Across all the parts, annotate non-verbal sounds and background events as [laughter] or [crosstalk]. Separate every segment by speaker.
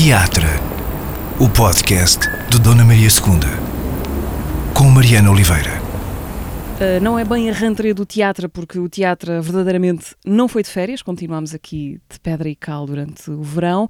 Speaker 1: Teatro, o podcast de Dona Maria II, com Mariana Oliveira.
Speaker 2: Uh, não é bem a rentrée do teatro, porque o teatro verdadeiramente não foi de férias, continuamos aqui de pedra e cal durante o verão,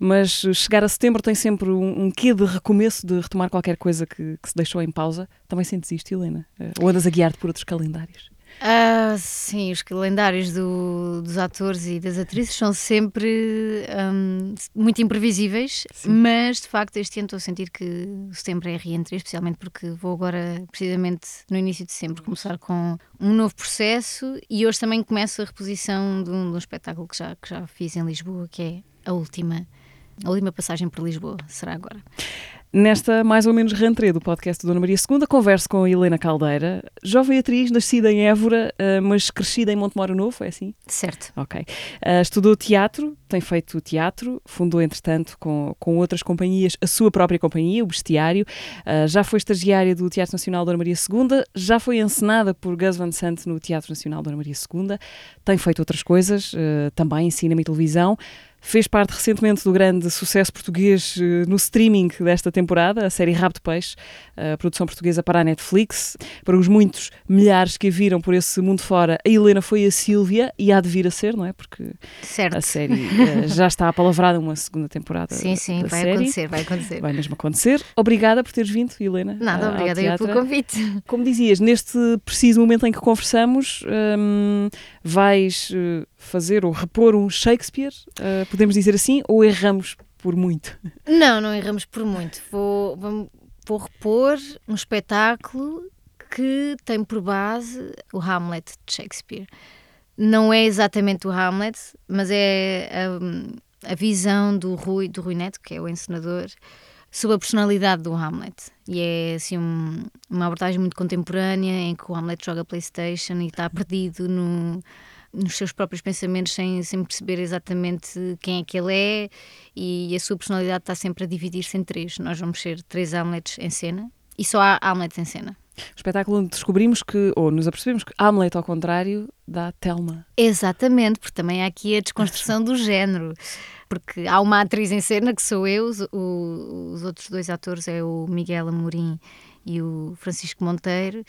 Speaker 2: mas chegar a setembro tem sempre um, um quê de recomeço, de retomar qualquer coisa que, que se deixou em pausa. Também sentes isto, Helena? Uh, ou andas a guiar-te por outros calendários?
Speaker 3: Uh, sim, os calendários do, dos atores e das atrizes são sempre um, muito imprevisíveis, sim. mas de facto este ano estou a sentir que setembro é reentrée, especialmente porque vou agora, precisamente no início de setembro, começar com um novo processo e hoje também começo a reposição de um, de um espetáculo que já, que já fiz em Lisboa, que é a última, a última passagem por Lisboa, será agora.
Speaker 2: Nesta mais ou menos rentrée do podcast Dona Maria II, converso com a Helena Caldeira, jovem atriz, nascida em Évora, eh, mas crescida em Montemoro Novo, é assim?
Speaker 3: Certo.
Speaker 2: Ok. Uh, estudou teatro, tem feito teatro, fundou, entretanto, com, com outras companhias, a sua própria companhia, o Bestiário, uh, já foi estagiária do Teatro Nacional Dona Maria II, já foi encenada por Gus Van Sant no Teatro Nacional Dona Maria II, tem feito outras coisas, também em cinema e televisão, Fez parte recentemente do grande sucesso português uh, no streaming desta temporada, a série Rabo de Peixe, a produção portuguesa para a Netflix. Para os muitos milhares que a viram por esse mundo fora, a Helena foi a Sílvia e há de vir a ser, não é? Porque
Speaker 3: certo.
Speaker 2: a série uh, já está apalavrada uma segunda temporada.
Speaker 3: Sim, sim, vai
Speaker 2: série.
Speaker 3: acontecer, vai acontecer.
Speaker 2: Vai mesmo acontecer. Obrigada por teres vindo, Helena.
Speaker 3: Nada, obrigada eu pelo convite.
Speaker 2: Como dizias, neste preciso momento em que conversamos, um, vais uh, fazer ou repor um Shakespeare, uh, podemos dizer assim, ou erramos por muito?
Speaker 3: Não, não erramos por muito. Vou, vou, vou repor um espetáculo que tem por base o Hamlet de Shakespeare. Não é exatamente o Hamlet, mas é a, a visão do Rui, do Rui Neto, que é o encenador, sobre a personalidade do Hamlet. E é assim um, uma abordagem muito contemporânea em que o Hamlet joga PlayStation e está perdido no nos seus próprios pensamentos sem, sem perceber exatamente quem é que ele é e a sua personalidade está sempre a dividir-se em três. Nós vamos ser três Hamlets em cena e só há Hamlet em cena.
Speaker 2: O espetáculo onde descobrimos que, ou nos apercebemos que Hamlet, ao contrário, dá Telma.
Speaker 3: Exatamente, porque também há aqui a desconstrução do género. Porque há uma atriz em cena, que sou eu, o, os outros dois atores é o Miguel Amorim e o Francisco Monteiro,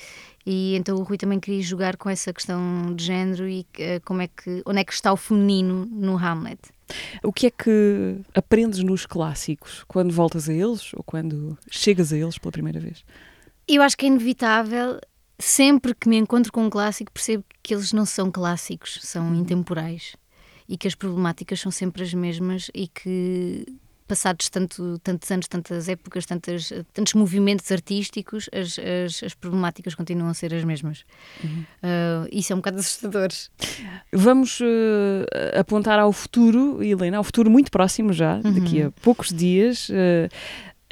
Speaker 3: e então o Rui também queria jogar com essa questão de género e uh, como é que, onde é que está o feminino no Hamlet.
Speaker 2: O que é que aprendes nos clássicos quando voltas a eles ou quando chegas a eles pela primeira vez?
Speaker 3: Eu acho que é inevitável, sempre que me encontro com um clássico, percebo que eles não são clássicos, são uhum. intemporais e que as problemáticas são sempre as mesmas e que passados tanto, tantos anos, tantas épocas, tantas, tantos movimentos artísticos, as, as, as, problemáticas continuam a ser as mesmas. Uhum. Uh, isso é um bocado assustador.
Speaker 2: Vamos uh, apontar ao futuro, Helena, ao futuro muito próximo já, uhum. daqui a poucos dias. Uh,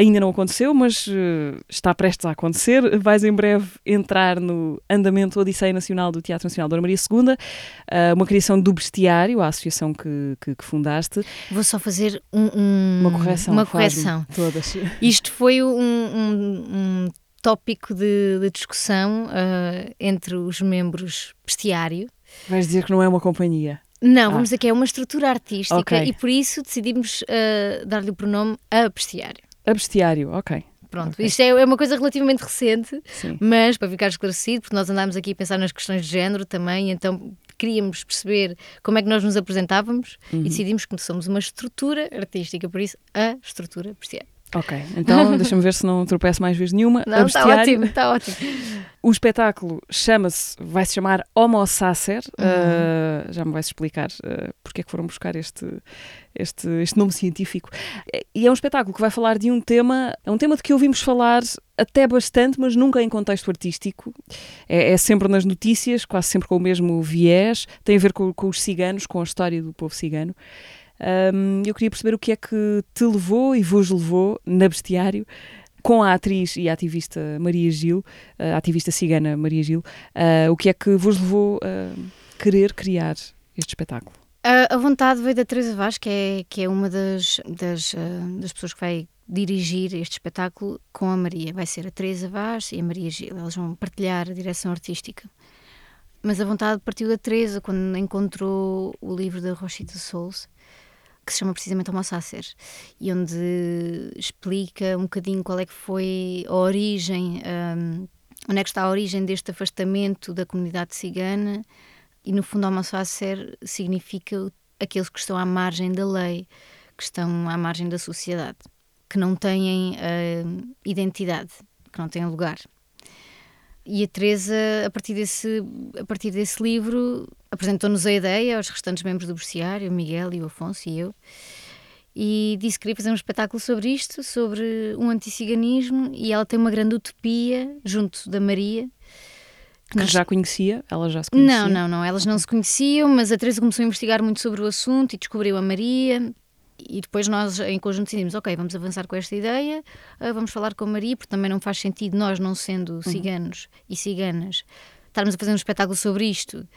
Speaker 2: ainda não aconteceu, mas uh, está prestes a acontecer. Vais em breve entrar no andamento Odisseia Nacional do Teatro Nacional Dona Maria II, uh, uma criação do Bestiário, a associação que, que, que fundaste.
Speaker 3: Vou só fazer um, um,
Speaker 2: uma correção.
Speaker 3: Uma correção.
Speaker 2: Todas. [laughs]
Speaker 3: Isto foi um, um tópico de, de discussão uh, entre os membros Bestiário.
Speaker 2: Vais dizer que não é uma companhia.
Speaker 3: Não, ah. vamos dizer que é uma estrutura artística okay. e por isso decidimos dar-lhe o pronome a Bestiário.
Speaker 2: A bestiário, ok.
Speaker 3: Pronto, okay. isto é, é, uma coisa relativamente recente, Sim. mas para ficar esclarecido, porque nós andámos aqui a pensar nas questões de género também, então queríamos perceber como é que nós nos apresentávamos uhum. e decidimos que somos uma estrutura artística, por isso a estrutura bestiário.
Speaker 2: Ok, então [laughs] deixa-me ver se não tropeço mais vezes nenhuma.
Speaker 3: Não, está ótimo, está ótimo.
Speaker 2: O espetáculo chama-se, vai se chamar Homo Sacer. Uhum. Uh, já me vais explicar uh, porque é que foram buscar este, este, este nome científico. E é um espetáculo que vai falar de um tema, é um tema de que ouvimos falar até bastante, mas nunca em contexto artístico. É, é sempre nas notícias, quase sempre com o mesmo viés. Tem a ver com, com os ciganos, com a história do povo cigano. Um, eu queria perceber o que é que te levou e vos levou na bestiário com a atriz e a ativista Maria Gil, a ativista cigana Maria Gil, uh, o que é que vos levou a querer criar este espetáculo?
Speaker 3: A, vontade veio da Teresa Vaz, que é, que é uma das, das, uh, das pessoas que vai dirigir este espetáculo com a Maria. Vai ser a Teresa Vaz e a Maria Gil. Elas vão partilhar a direção artística. Mas a vontade partiu da Teresa quando encontrou o livro da Rochita Souls que se chama precisamente Homo Sacer e onde explica um bocadinho qual é que foi a origem, um, onde é que está a origem deste afastamento da comunidade cigana e no fundo Homo Sacer significa aqueles que estão à margem da lei, que estão à margem da sociedade, que não têm uh, identidade, que não têm lugar. E a Teresa, a partir desse, a partir desse livro, apresentou-nos a ideia aos restantes membros do Berciário, o Miguel e o Afonso e eu, e disse que queria fazer um espetáculo sobre isto, sobre um anticiganismo, e ela tem uma grande utopia junto da Maria.
Speaker 2: Que nós... já conhecia? Ela já se conhecia?
Speaker 3: Não, não, não, elas não se conheciam, mas a Teresa começou a investigar muito sobre o assunto e descobriu a Maria, e depois nós em conjunto decidimos, ok, vamos avançar com esta ideia, uh, vamos falar com a Maria, porque também não faz sentido nós, não sendo uhum. ciganos uhum. e ciganas, estarmos a fazer um espetáculo sobre isto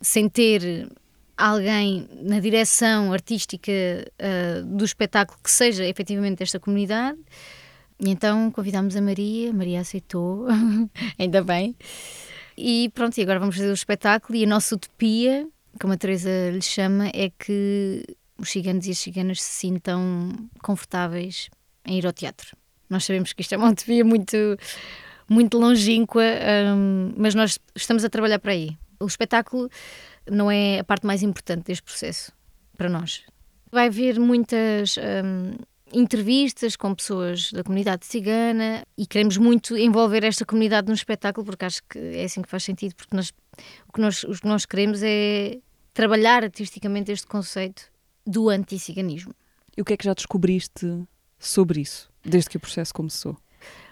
Speaker 3: sem ter alguém na direção artística uh, do espetáculo que seja efetivamente desta comunidade. E então convidámos a Maria, a Maria aceitou, [laughs] ainda bem. E pronto, e agora vamos fazer o espetáculo. E a nossa utopia, como a Teresa lhe chama, é que os ciganos e as ciganas se sintam confortáveis em ir ao teatro. Nós sabemos que isto é uma utopia muito, muito longínqua, um, mas nós estamos a trabalhar para aí. O espetáculo não é a parte mais importante deste processo para nós. Vai haver muitas um, entrevistas com pessoas da comunidade cigana e queremos muito envolver esta comunidade no espetáculo porque acho que é assim que faz sentido, porque nós, o, que nós, o que nós queremos é trabalhar artisticamente este conceito do anticiganismo.
Speaker 2: E o que é que já descobriste sobre isso, desde que o processo começou?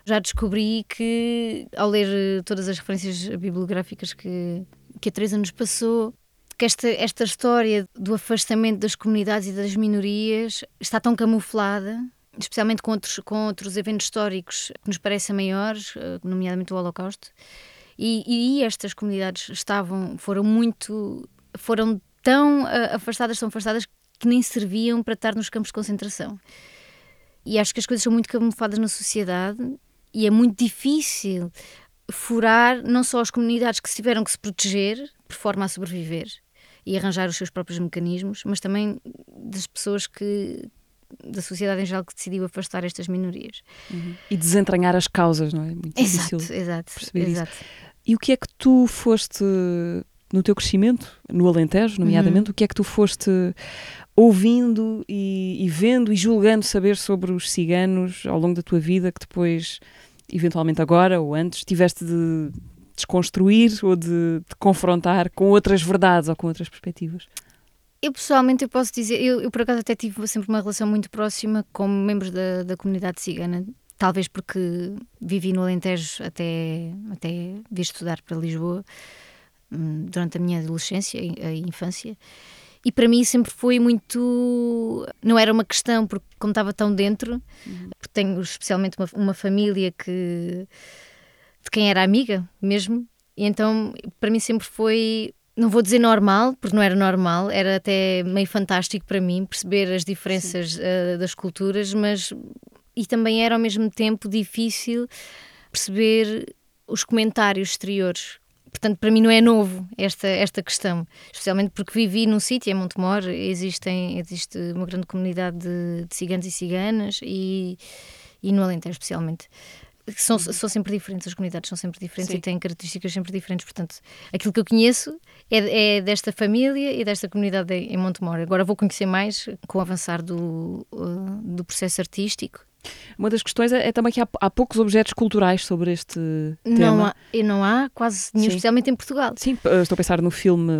Speaker 3: Já descobri que, ao ler eh, todas as referências bibliográficas que, que a Teresa nos passou, que esta, esta história do afastamento das comunidades e das minorias está tão camuflada, especialmente com outros, com outros eventos históricos que nos parecem maiores, eh, nomeadamente o Holocausto, e, e estas comunidades estavam, foram muito, foram tão uh, afastadas, tão afastadas que nem serviam para estar nos campos de concentração. E acho que as coisas são muito camufladas na sociedade e é muito difícil furar não só as comunidades que se tiveram que se proteger por forma a sobreviver e arranjar os seus próprios mecanismos, mas também das pessoas que da sociedade em geral que decidiu afastar estas minorias.
Speaker 2: Uhum. E desentranhar as causas, não é? Muito
Speaker 3: exato,
Speaker 2: difícil
Speaker 3: exato,
Speaker 2: perceber
Speaker 3: exato.
Speaker 2: isso. E o que é que tu foste no teu crescimento, no Alentejo, nomeadamente, uhum. o que é que tu foste ouvindo e, e, vendo e julgando saber sobre os ciganos ao longo da tua vida que depois, eventualmente agora ou antes, tiveste de desconstruir ou de, de confrontar com outras verdades ou com outras perspectivas?
Speaker 3: Eu pessoalmente eu posso dizer, eu, eu, por acaso até tive sempre uma relação muito próxima com membros da, da comunidade cigana, talvez porque vivi no Alentejo até, até vir estudar para Lisboa durante a minha adolescência e infância. E para mim sempre foi muito. Não era uma questão, porque como estava tão dentro, uhum. porque tenho especialmente uma, uma família que. de quem era amiga mesmo, e então para mim sempre foi não vou dizer normal, porque não era normal, era até meio fantástico para mim perceber as diferenças uh, das culturas, mas e também era ao mesmo tempo difícil perceber os comentários exteriores Portanto, para mim não é novo esta, esta questão, especialmente porque vivi num sítio, em Montemor, existem, existe uma grande comunidade de, de ciganos e ciganas e, e no Alentejo especialmente. São, uhum. são sempre diferentes, as comunidades são sempre diferentes Sim. e têm características sempre diferentes. Portanto, aquilo que eu conheço é, é desta família e desta comunidade em Montemor. Agora vou conhecer mais com o avançar do, uh, do processo artístico
Speaker 2: uma das questões é, é também que há, há, poucos objetos culturais sobre este
Speaker 3: não
Speaker 2: tema.
Speaker 3: Há, e não há quase nenhum, Sim. especialmente em Portugal.
Speaker 2: Sim, estou a pensar no filme,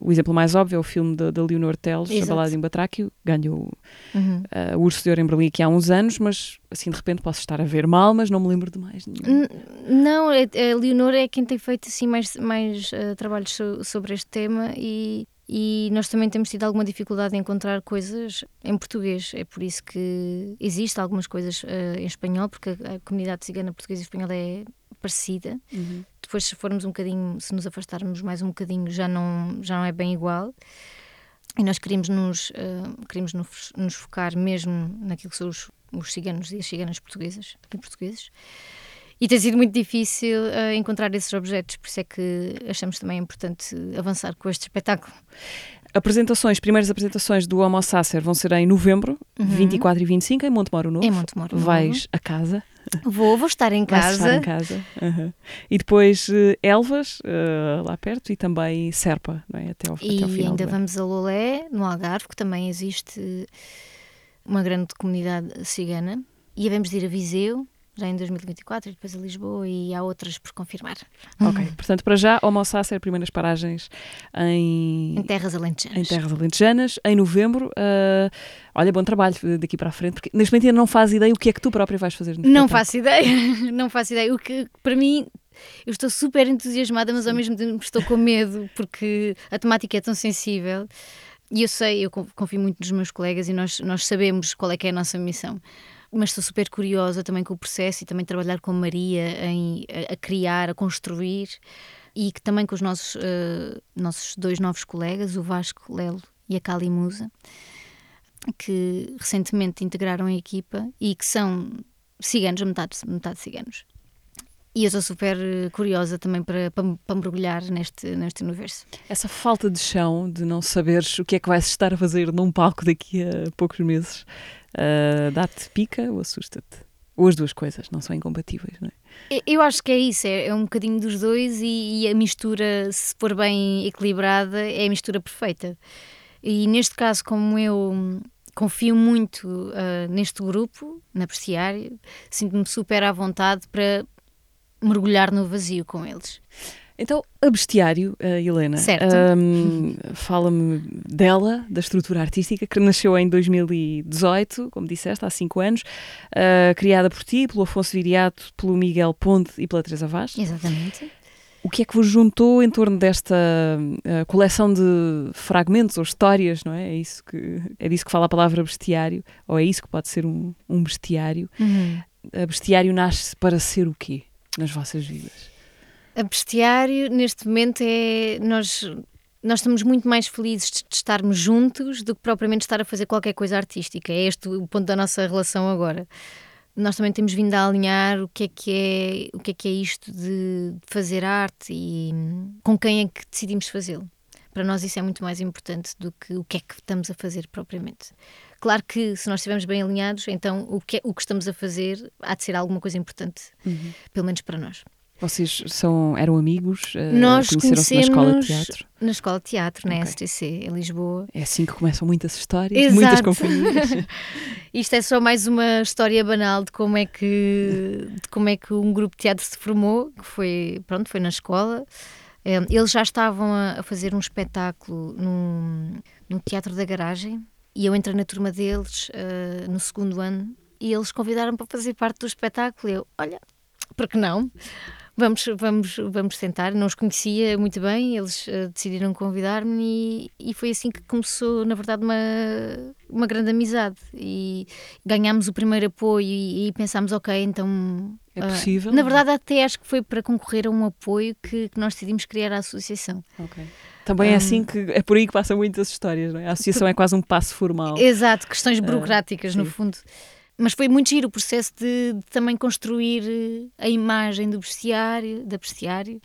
Speaker 2: o exemplo mais óbvio é o filme da, Leonor Teles, A Balada em Batráquio, ganhou uhum. uh, o Urso de Ouro em Berlim aqui há uns anos, mas assim de repente posso estar a ver mal, mas não me lembro de mais nenhum.
Speaker 3: Não, a Leonor é quem tem feito assim mais, mais uh, trabalhos so, sobre este tema e e nós também temos tido alguma dificuldade em encontrar coisas em português. É por isso que existe algumas coisas uh, em espanhol, porque a, a, comunidade cigana portuguesa e espanhola é parecida. Uhum. Depois, se formos um bocadinho, se nos afastarmos mais um bocadinho, já não, já não é bem igual. E nós queríamos nos, uh, queríamos nos, nos, focar mesmo naquilo que são os, os ciganos e as ciganas portuguesas, em portugueses. E tem sido muito difícil uh, encontrar esses objetos, por isso é que achamos também importante avançar com este espetáculo.
Speaker 2: Apresentações, primeiras apresentações do Homo Sacer vão ser em novembro,
Speaker 3: Uhum.
Speaker 2: 24 e 25, em Montemoro Novo.
Speaker 3: Em Montemoro Novo.
Speaker 2: Vais a casa.
Speaker 3: Vou, vou estar em casa.
Speaker 2: estar em casa. Aham. E depois eh, Elvas, eh, lá perto, e também Serpa, não é? até, ao,
Speaker 3: E
Speaker 2: até ao final.
Speaker 3: ainda
Speaker 2: do ano.
Speaker 3: vamos a Lolé, no Algarve, que também existe uma grande comunidade cigana. E havemos de ir a Viseu, já em 2024, e depois a Lisboa, e há outras por confirmar.
Speaker 2: Ok, portanto, para já, Homo Sacer, primeiras paragens em,
Speaker 3: Em terras alentejanas.
Speaker 2: em terras alentejanas, em novembro. Ah, olha, bom trabalho daqui para a frente, porque neste momento ainda não faz ideia o que é que tu própria vais fazer
Speaker 3: Não faço ideia, [laughs] não faço ideia. O que, para mim, eu estou super entusiasmada, mas ao mesmo tempo estou com medo, porque a temática é tão sensível. E eu sei, eu con- confio muito nos meus colegas e nós, nós sabemos qual é que é a nossa missão. Mas estou super curiosa também com o processo e também trabalhar com a Maria em, a, a criar, a construir e que também com os nossos, eh, nossos dois novos colegas, o Vasco Lelo e a Cali Musa, que recentemente integraram a equipa e que são ciganos, metade, metade ciganos. E eu estou super eh, curiosa também para, para, para mergulhar neste, neste universo.
Speaker 2: Essa falta de chão, de não saberes o que é que vais estar a fazer num palco daqui a poucos meses, ah, dá-te pica ou assusta-te? Ou as duas coisas, não são incompatíveis, não é?
Speaker 3: Eu- acho que é isso, é, é um bocadinho dos dois e, e a mistura, se for bem equilibrada, é a mistura perfeita. E neste caso, como eu confio muito ah, neste grupo, na Preciário, sinto-me super à vontade para mergulhar no vazio com eles.
Speaker 2: Então, a Bestiário, a Helena, ahm, fala-me dela, da estrutura artística, que nasceu em 2018, como disseste, há cinco anos, ah, criada por ti, pelo Afonso Viriato, pelo Miguel Ponte e pela Teresa Vaz.
Speaker 3: Exatamente.
Speaker 2: O que é que vos juntou em torno desta ah, coleção de fragmentos ou histórias, não é? É, isso que, é disso que fala a palavra bestiário, ou é isso que pode ser um, um bestiário. A bestiário nasce para ser o quê nas vossas vidas?
Speaker 3: A bestiário, neste momento, é. Nós, nós estamos muito mais felizes de estarmos juntos do que propriamente estar a fazer qualquer coisa artística. É este o ponto da nossa relação agora. Nós também temos vindo a alinhar o que é que é, o que é, que é isto de fazer arte e com quem é que decidimos fazê-lo. Para nós isso é muito mais importante do que o que é que estamos a fazer propriamente. Claro que se nós estivermos bem alinhados, então o que, é- o que estamos a fazer há de ser alguma coisa importante, pelo menos para nós.
Speaker 2: Vocês são, eram amigos? ah,
Speaker 3: Nós
Speaker 2: conheceram-se na escola de teatro?
Speaker 3: Na escola de teatro, na
Speaker 2: Ok.
Speaker 3: STC, em Lisboa.
Speaker 2: É assim que começam muitas histórias,
Speaker 3: Exato.
Speaker 2: muitas companhias. [laughs] [laughs]
Speaker 3: Isto é só mais uma história banal de como é que, de como é que um grupo de teatro se formou, que foi, pronto, foi na escola. Eh, Eles já estavam a, fazer um espetáculo num, no Teatro da Garagem e eu entrei na turma deles eh, no segundo ano e eles convidaram para fazer parte do espetáculo. E eu, olha, por que não? Vamos, vamos, vamos tentar. Não os conhecia muito bem, eles eh, decidiram convidar-me e, e foi assim que começou, na verdade, uma, uma grande amizade. E ganhámos o primeiro apoio e, e pensámos, ok, então.
Speaker 2: É
Speaker 3: ah,
Speaker 2: possível?
Speaker 3: na verdade, até acho que foi para concorrer a um apoio que, que nós decidimos criar a associação.
Speaker 2: Também é
Speaker 3: Hum.
Speaker 2: assim que é por aí que passam muitas histórias, não é? A associação é quase um passo formal.
Speaker 3: Exato, questões burocráticas, no
Speaker 2: Ah, sim.
Speaker 3: fundo. Mas foi muito giro o processo de, de também construir eh, a imagem do bestiário, da bestiário,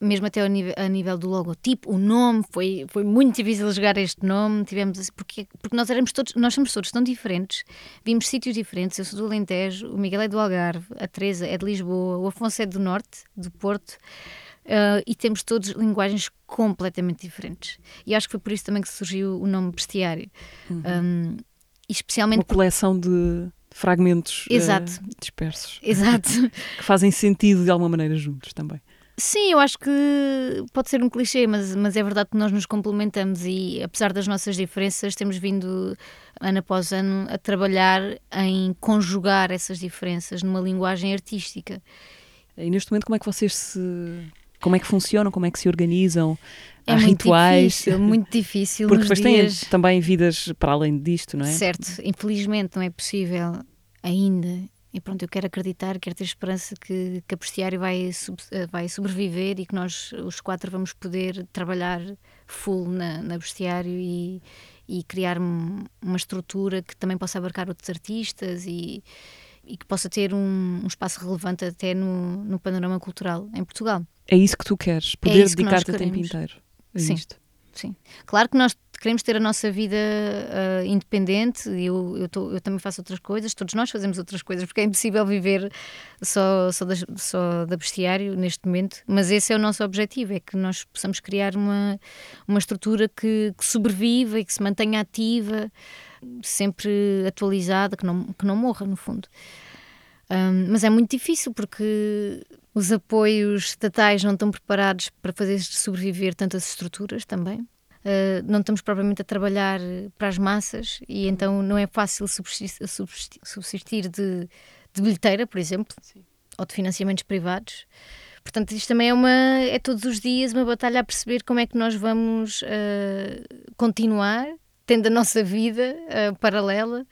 Speaker 3: mesmo até ao nível, a nível do logotipo, o nome, foi, foi muito difícil jogar este nome, tivemos porque, porque nós éramos todos, nós somos todos tão diferentes, vimos sítios diferentes, eu sou do Alentejo, o Miguel é do Algarve, a Teresa é de Lisboa, o Afonso é do Norte, do Porto, eh, e temos todos linguagens completamente diferentes. E acho que foi por isso também que surgiu o nome bestiário. Um, e especialmente
Speaker 2: Uma coleção de fragmentos eh,
Speaker 3: Exato.
Speaker 2: dispersos [laughs]
Speaker 3: Exato. [laughs]
Speaker 2: que fazem sentido de alguma maneira juntos também.
Speaker 3: Sim, eu acho que pode ser um clichê, mas, mas é verdade que nós nos complementamos e, apesar das nossas diferenças, temos vindo, ano após ano, a trabalhar em conjugar essas diferenças numa linguagem artística.
Speaker 2: E neste momento como é que vocês se como é que funcionam, como é que se organizam?
Speaker 3: É
Speaker 2: Há
Speaker 3: muito
Speaker 2: rituais?
Speaker 3: difícil, muito difícil. [laughs]
Speaker 2: Porque depois têm
Speaker 3: dias...
Speaker 2: também vidas para além disto, não é?
Speaker 3: Certo, infelizmente não é possível ainda. E pronto, eu quero acreditar, quero ter esperança que, que a Bestiário vai, eh, vai sobreviver e que nós, os quatro, vamos poder trabalhar full na, na Bestiário e, e criar um- uma estrutura que também possa abarcar outros artistas e, e que possa ter um, um espaço relevante até no, no panorama cultural em Portugal.
Speaker 2: É isso que tu queres, poder
Speaker 3: isso que nós
Speaker 2: dedicar-te a tempo inteiro. a
Speaker 3: Sim.
Speaker 2: isto.
Speaker 3: sim. Claro que nós queremos ter a nossa vida uh, independente, eu, eu, tô, eu, também faço outras coisas, todos nós fazemos outras coisas, porque é impossível viver só, só, da, só da bestiário neste momento, mas esse é o nosso objetivo, é que nós possamos criar uma, uma estrutura que, que sobreviva e que se mantenha ativa, sempre atualizada, que não, que não morra, no fundo. Um, mas é muito difícil porque os apoios estatais não estão preparados para fazer sobreviver tantas estruturas também. Uh, não estamos propriamente a trabalhar para as massas e então não é fácil subsistir, subsistir, de, de, bilheteira, por exemplo, Sim. ou de financiamentos privados. Portanto, isto também é, uma, é todos os dias uma batalha a perceber como é que nós vamos uh, continuar, tendo a nossa vida uh, paralela,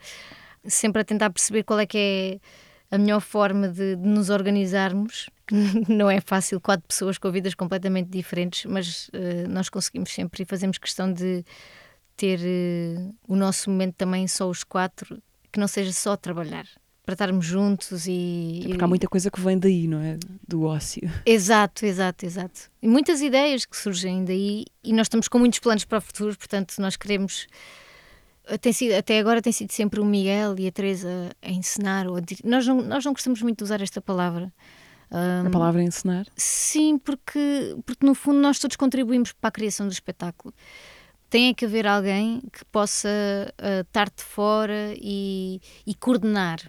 Speaker 3: sempre a tentar perceber qual é que é a melhor forma de, de nos organizarmos. [laughs] Não é fácil, quatro pessoas com vidas completamente diferentes, mas uh, nós conseguimos sempre e fazemos questão de ter uh, o nosso momento também só os quatro, que não seja só trabalhar, para estarmos juntos e.
Speaker 2: É porque há muita coisa que vem daí, não é? Do ócio.
Speaker 3: Exato, exato, exato. E muitas ideias que surgem daí e nós estamos com muitos planos para o futuro, portanto, nós queremos tem sido, até agora tem sido sempre o Miguel e a Teresa a ensinar. Ou a nós, não, nós não gostamos muito de usar esta palavra.
Speaker 2: Um, a palavra ensinar?
Speaker 3: Sim, porque, porque no fundo nós todos contribuímos para a criação do espetáculo. Tem que haver alguém que possa uh, estar de fora e, e, coordenar.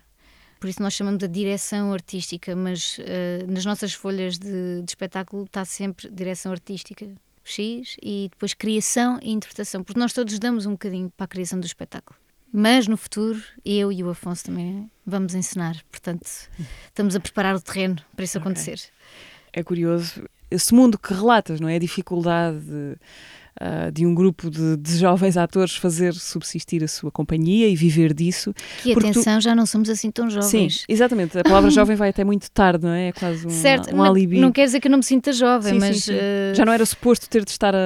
Speaker 3: Por isso nós chamamos de direção artística, mas uh, nas nossas folhas de, de espetáculo está sempre direção artística. X e depois criação e interpretação, porque nós todos damos um bocadinho para a criação do espetáculo. Mas no futuro, eu e o Afonso também vamos ensinar, portanto, estamos a preparar o terreno para isso okay. acontecer.
Speaker 2: É curioso esse mundo que relatas, não é? A dificuldade. De uh, de um grupo de, de, jovens atores fazer subsistir a sua companhia e viver disso.
Speaker 3: Que atenção, tu... já não somos assim tão jovens.
Speaker 2: Sim, exatamente. A palavra [laughs] jovem vai até muito tarde, não é? É quase um, certo, um alibi.
Speaker 3: Não quer dizer que eu não me sinta jovem, sim, mas. Sim, sim.
Speaker 2: Uh... Já não era suposto ter de estar a,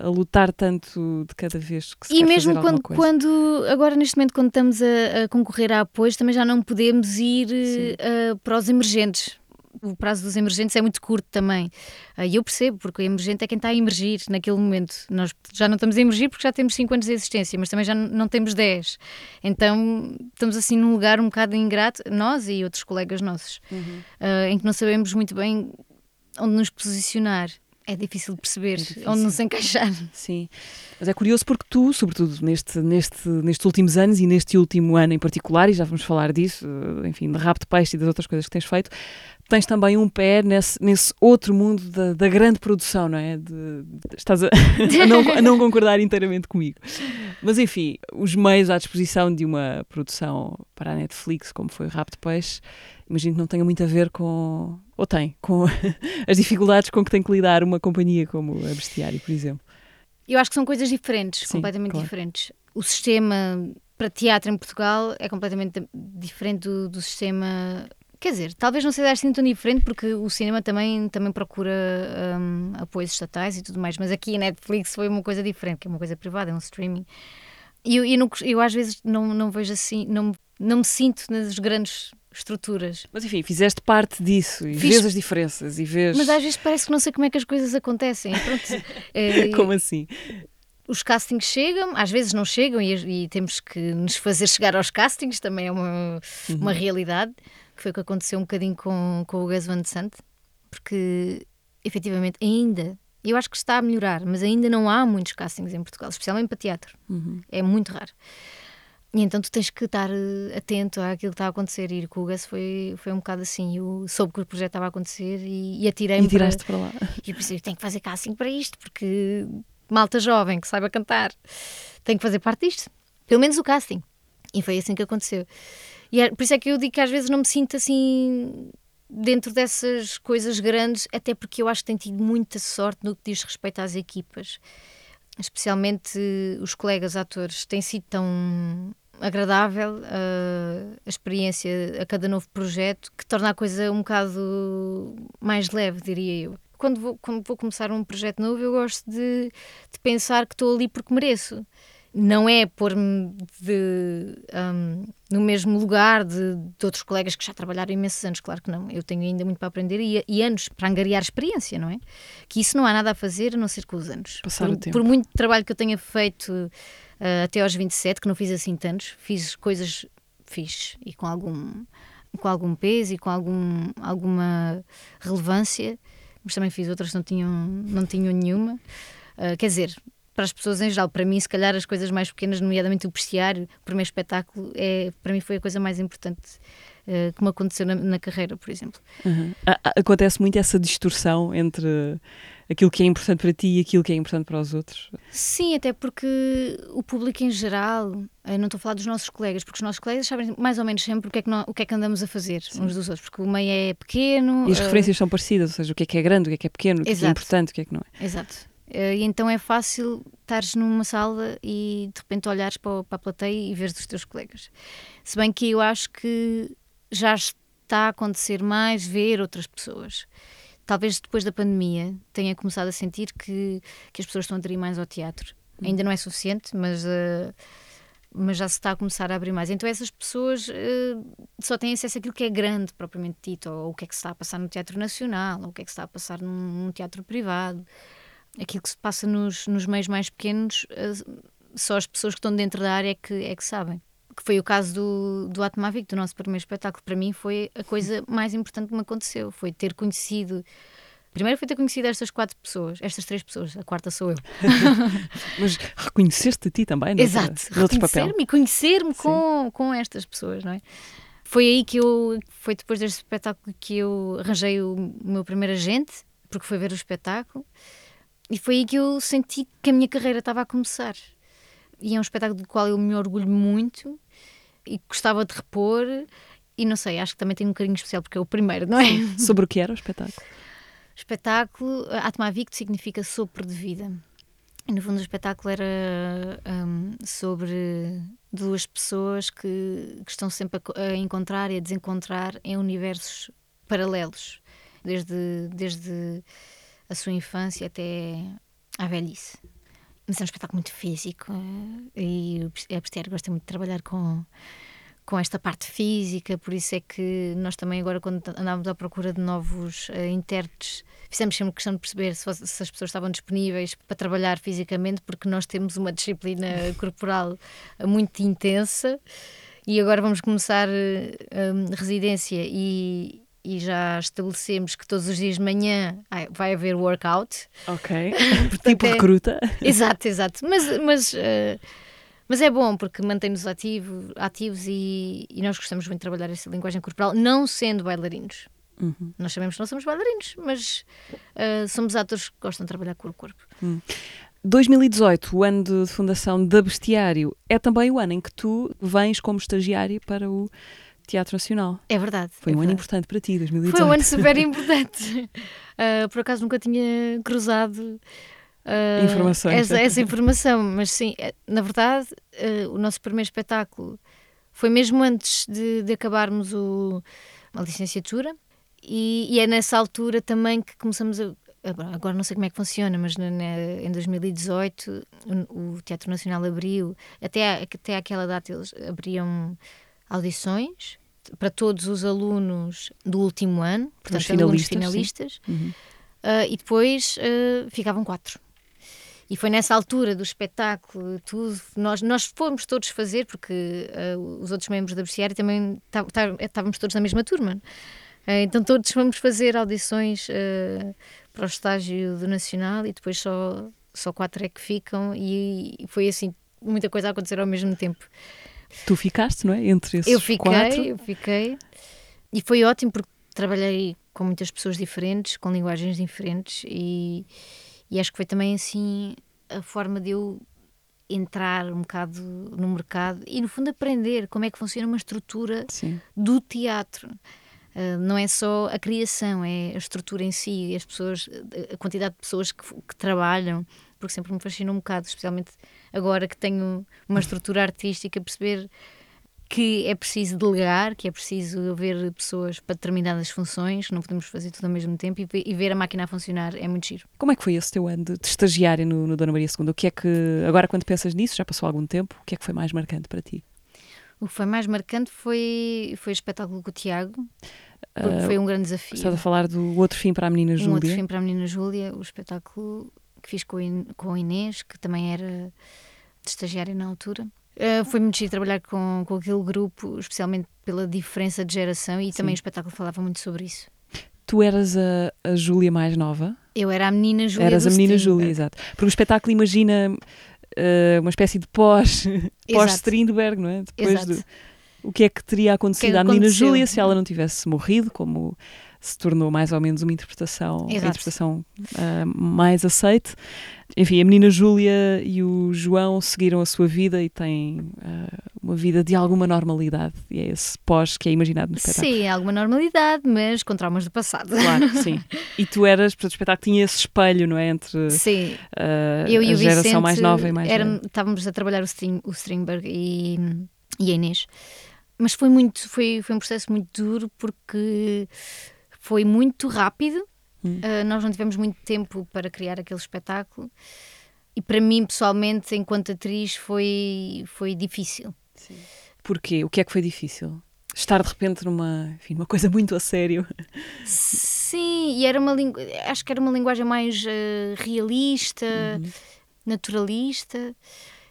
Speaker 2: a, lutar tanto de cada vez que se
Speaker 3: E mesmo quando, quando, agora neste momento, quando estamos a, a, concorrer a apoios, também já não podemos ir uh, para os emergentes o prazo dos emergentes é muito curto também. Ah, e eu percebo, porque o emergente é quem está a emergir naquele momento. Nós já não estamos a emergir porque já temos 5 anos de existência, mas também já não temos 10. Então estamos assim num lugar um bocado ingrato, nós e outros colegas nossos, uhum. uh, em que não sabemos muito bem onde nos posicionar. É difícil de perceber é difícil. onde nos encaixar.
Speaker 2: Sim, mas é curioso porque tu, sobretudo neste, neste, nestes últimos anos e neste último ano em particular, e já vamos falar disso, enfim, de rap de peixe e das outras coisas que tens feito, tens também um pé nesse, nesse outro mundo da, da grande produção, não é? De, de, estás a, a, não, a, não, concordar inteiramente comigo. Mas enfim, os meios à disposição de uma produção para a Netflix, como foi o Rap de Peixe, imagino que não tenha muito a ver com. Ou tem, com [laughs] as dificuldades com que tem que lidar uma companhia como a Bestiário, por exemplo.
Speaker 3: Eu acho que são coisas diferentes, Sim, completamente claro. diferentes. O sistema para teatro em Portugal é completamente diferente do, do sistema Quer dizer, talvez não seja assim tão diferente porque o cinema também, também procura um, apoios estatais e tudo mais, mas aqui a Netflix foi uma coisa diferente, que é uma coisa privada, é um streaming. E eu, eu, não, eu às vezes não, não vejo assim, não, não me sinto nas grandes estruturas.
Speaker 2: Mas enfim, fizeste parte disso e Fiz... vês as diferenças e vês.
Speaker 3: Mas às vezes parece que não sei como é que as coisas acontecem. Pronto, [laughs]
Speaker 2: é, como assim?
Speaker 3: Os castings chegam, às vezes não chegam e, e, temos que nos fazer chegar aos castings, também é uma, uhum. uma realidade que foi o que aconteceu um bocadinho com, com o Gus Van Sant, porque efetivamente ainda, eu acho que está a melhorar, mas ainda não há muitos castings em Portugal, especialmente para teatro. Uhum. É muito raro. E então tu tens que estar eh, atento àquilo que está a acontecer. E com o Gus foi, foi um bocado assim. Eu soube que o projeto estava a acontecer e, e atirei-me
Speaker 2: para... para lá.
Speaker 3: E eu pensei, tenho que fazer casting para isto, porque malta jovem que saiba cantar tem que fazer parte disto. Pelo menos o casting. E foi assim que aconteceu. E é, por isso é que eu digo que às vezes não me sinto assim dentro dessas coisas grandes, até porque eu acho que tenho tido muita sorte no que diz respeito às equipas. Especialmente os colegas atores têm sido tão agradável uh, a experiência a cada novo projeto que torna a coisa um bocado mais leve, diria eu. Quando vou, quando vou começar um projeto novo, eu gosto de, de pensar que estou ali porque mereço não é pôr-me um, no mesmo lugar de, de, outros colegas que já trabalharam imensos anos, claro que não. Eu tenho ainda muito para aprender e, e, anos para angariar experiência, não é? Que isso não há nada a fazer a não ser com os anos.
Speaker 2: Passar
Speaker 3: por,
Speaker 2: o tempo.
Speaker 3: por muito trabalho que eu tenha feito uh, até aos 27, que não fiz assim tantos, fiz coisas fiz e com algum com algum peso e com algum, alguma relevância, mas também fiz outras que não tinham, não tinham nenhuma. Uh, quer dizer, para as pessoas em geral. Para mim, se calhar, as coisas mais pequenas, nomeadamente o bestiário, o primeiro espetáculo, é, para mim foi a coisa mais importante uh, que me aconteceu na, na carreira, por exemplo.
Speaker 2: Uhum. Acontece muito essa distorção entre aquilo que é importante para ti e aquilo que é importante para os outros?
Speaker 3: Sim, até porque o público em geral, não estou a falar dos nossos colegas, porque os nossos colegas sabem mais ou menos sempre o que é que, o que, é que andamos a fazer Sim. uns dos outros, porque o meio é pequeno.
Speaker 2: E as uh... referências são parecidas, ou seja, o que é que é grande, o que é que é pequeno, o que é, que é importante, o que é que não é.
Speaker 3: Exato. Uh, e então é fácil estares numa sala e de repente olhares para, para a plateia e veres os teus colegas. Se bem que eu acho que já está a acontecer mais ver outras pessoas. Talvez depois da pandemia tenha começado a sentir que, que as pessoas estão a aderir mais ao teatro. Hum. Ainda não é suficiente, mas. Uh, mas já se está a começar a abrir mais. Então essas pessoas uh, só têm acesso àquilo que é grande, propriamente dito, ou, ou, o que é que se está a passar no Teatro Nacional, ou o que é que se está a passar num, num teatro privado aquilo que se passa nos, nos meios mais pequenos, eh, só as pessoas que estão dentro da área é que, é que sabem. Que foi o caso do, do Atmavic, do nosso primeiro espetáculo. Para mim foi a coisa mais importante que me aconteceu. Foi ter conhecido Primeiro foi ter conhecido estas quatro pessoas, estas três pessoas, a quarta sou eu. [laughs]
Speaker 2: Mas reconheceste a ti também, não é?
Speaker 3: Exato, reconhecer-me e conhecer-me com, com estas pessoas, não é? Foi aí que eu, foi depois deste espetáculo que eu arranjei o meu primeiro agente, porque foi ver o espetáculo. E foi aí que eu senti que a minha carreira estava a começar. E é um espetáculo do qual eu me orgulho muito e gostava de repor. E não sei, acho que também tem um carinho especial porque é o primeiro, não é?
Speaker 2: Sim. Sobre o que era o espetáculo?
Speaker 3: O espetáculo, Atmavicto significa sopro de vida. E no fundo o espetáculo era um, sobre duas pessoas que, que estão sempre a, a, encontrar e a desencontrar em universos paralelos. Desde, desde a sua infância até à velhice. Mas é um espetáculo muito físico eh, e a Bestiário gosta muito de trabalhar com, com esta parte física, por isso é que nós também agora quando andávamos à procura de novos uh, intérpretes fizemos sempre questão de perceber se, se, as pessoas estavam disponíveis para trabalhar fisicamente, porque nós temos uma disciplina [laughs] corporal muito intensa e agora vamos começar uh, residência e, e já estabelecemos que todos os dias de manhã vai haver workout.
Speaker 2: Ok. [laughs] tipo é... recruta.
Speaker 3: Exato, exato. Mas, mas, uh, mas é bom porque mantém-nos ativo, ativos e, e, nós gostamos muito de trabalhar essa linguagem corporal, não sendo bailarinos. Uhum. Nós sabemos que não somos bailarinos, mas uh, somos atores que gostam de trabalhar com o corpo. Uhum.
Speaker 2: 2018, o ano de fundação da Bestiário, é também o ano em que tu vens como estagiária para o Teatro Nacional.
Speaker 3: É verdade.
Speaker 2: Foi
Speaker 3: é
Speaker 2: um
Speaker 3: verdade.
Speaker 2: ano importante para ti, 2018.
Speaker 3: Foi um ano super [laughs] importante. uh, por acaso nunca tinha cruzado uh,
Speaker 2: Informações,
Speaker 3: essa, essa, informação, mas sim, eh, na verdade, uh, o nosso primeiro espetáculo foi mesmo antes de, de acabarmos o, a licenciatura e, e, é nessa altura também que começamos a. Agora não sei como é que funciona, mas na, na, em 2018 o, o Teatro Nacional abriu, até, até aquela data eles abriam audições para todos os alunos do último ano, portanto, finalistas, alunos finalistas, uhum. uh, e depois uh, ficavam quatro. E foi nessa altura do espetáculo, tudo, nós, nós fomos todos fazer, porque uh, os outros membros da Bestiária também estávamos todos na mesma turma. então todos fomos fazer audições para o estágio do Nacional e depois só, só quatro é que ficam, e, e foi assim, muita coisa a acontecer ao mesmo tempo.
Speaker 2: Tu ficaste, não é? Entre esses
Speaker 3: eu fiquei,
Speaker 2: quatro.
Speaker 3: Eu fiquei. E foi ótimo porque trabalhei com muitas pessoas diferentes, com linguagens diferentes e, e acho que foi também assim a forma de eu entrar um bocado no mercado e no fundo aprender como é que funciona uma estrutura Sim. do teatro. Uh, não é só a criação, é a estrutura em si, as pessoas, a quantidade de pessoas que, que trabalham, porque sempre me fascina um bocado, especialmente agora que tenho uma estrutura artística, perceber que é preciso delegar, que é preciso haver pessoas para determinadas funções, não podemos fazer tudo ao mesmo tempo e, e ver a máquina a funcionar é muito giro.
Speaker 2: Como é que foi esse teu ano de, de estagiária no, no Dona Maria II? O que é que, agora quando pensas nisso, já passou algum tempo, o que é que foi mais marcante para ti?
Speaker 3: O que foi mais marcante foi, foi o espetáculo com o Tiago, porque uh, foi um grande desafio.
Speaker 2: Estás a falar do Outro Fim para a Menina Júlia?
Speaker 3: Um Outro Fim para a Menina Júlia, o espetáculo que fiz com, com a Inês, que também era de estagiária na altura. Uh, foi muito giro trabalhar com, com aquele grupo, especialmente pela diferença de geração, e Sim. também o espetáculo falava muito sobre isso.
Speaker 2: Tu eras a, a Júlia mais nova?
Speaker 3: Eu era a menina Júlia.
Speaker 2: Eras a menina Júlia, exato. Porque o espetáculo imagina uh, uma espécie de pós, [laughs] pós Strindberg, não é? Depois exato. Do, o que é que teria acontecido que à menina Júlia se ela não tivesse morrido, como se tornou mais ou menos uma interpretação, interpretação uh, mais aceite. Enfim, a menina Júlia e o João seguiram a sua vida e têm uh, uma vida de alguma normalidade. E é esse pós que é imaginado no espetáculo.
Speaker 3: Sim, alguma normalidade, mas com traumas do passado.
Speaker 2: Claro, [laughs] sim. E tu eras, portanto, o espetáculo tinha esse espelho, não é? Entre
Speaker 3: sim.
Speaker 2: Uh, Eu e a geração Vicente mais nova e mais era,
Speaker 3: Estávamos a trabalhar o, String, o Stringberg e, e a Inês. Mas foi muito, foi, foi um processo muito duro porque foi muito rápido. Hum. Uh, nós não tivemos muito tempo para criar aquele espetáculo. E para mim, pessoalmente, enquanto atriz, foi, foi difícil.
Speaker 2: Sim. Porquê? O que é que foi difícil? Estar de repente numa, enfim, numa coisa muito a sério.
Speaker 3: Sim, e era uma acho que era uma linguagem mais uh, realista, uhum. naturalista.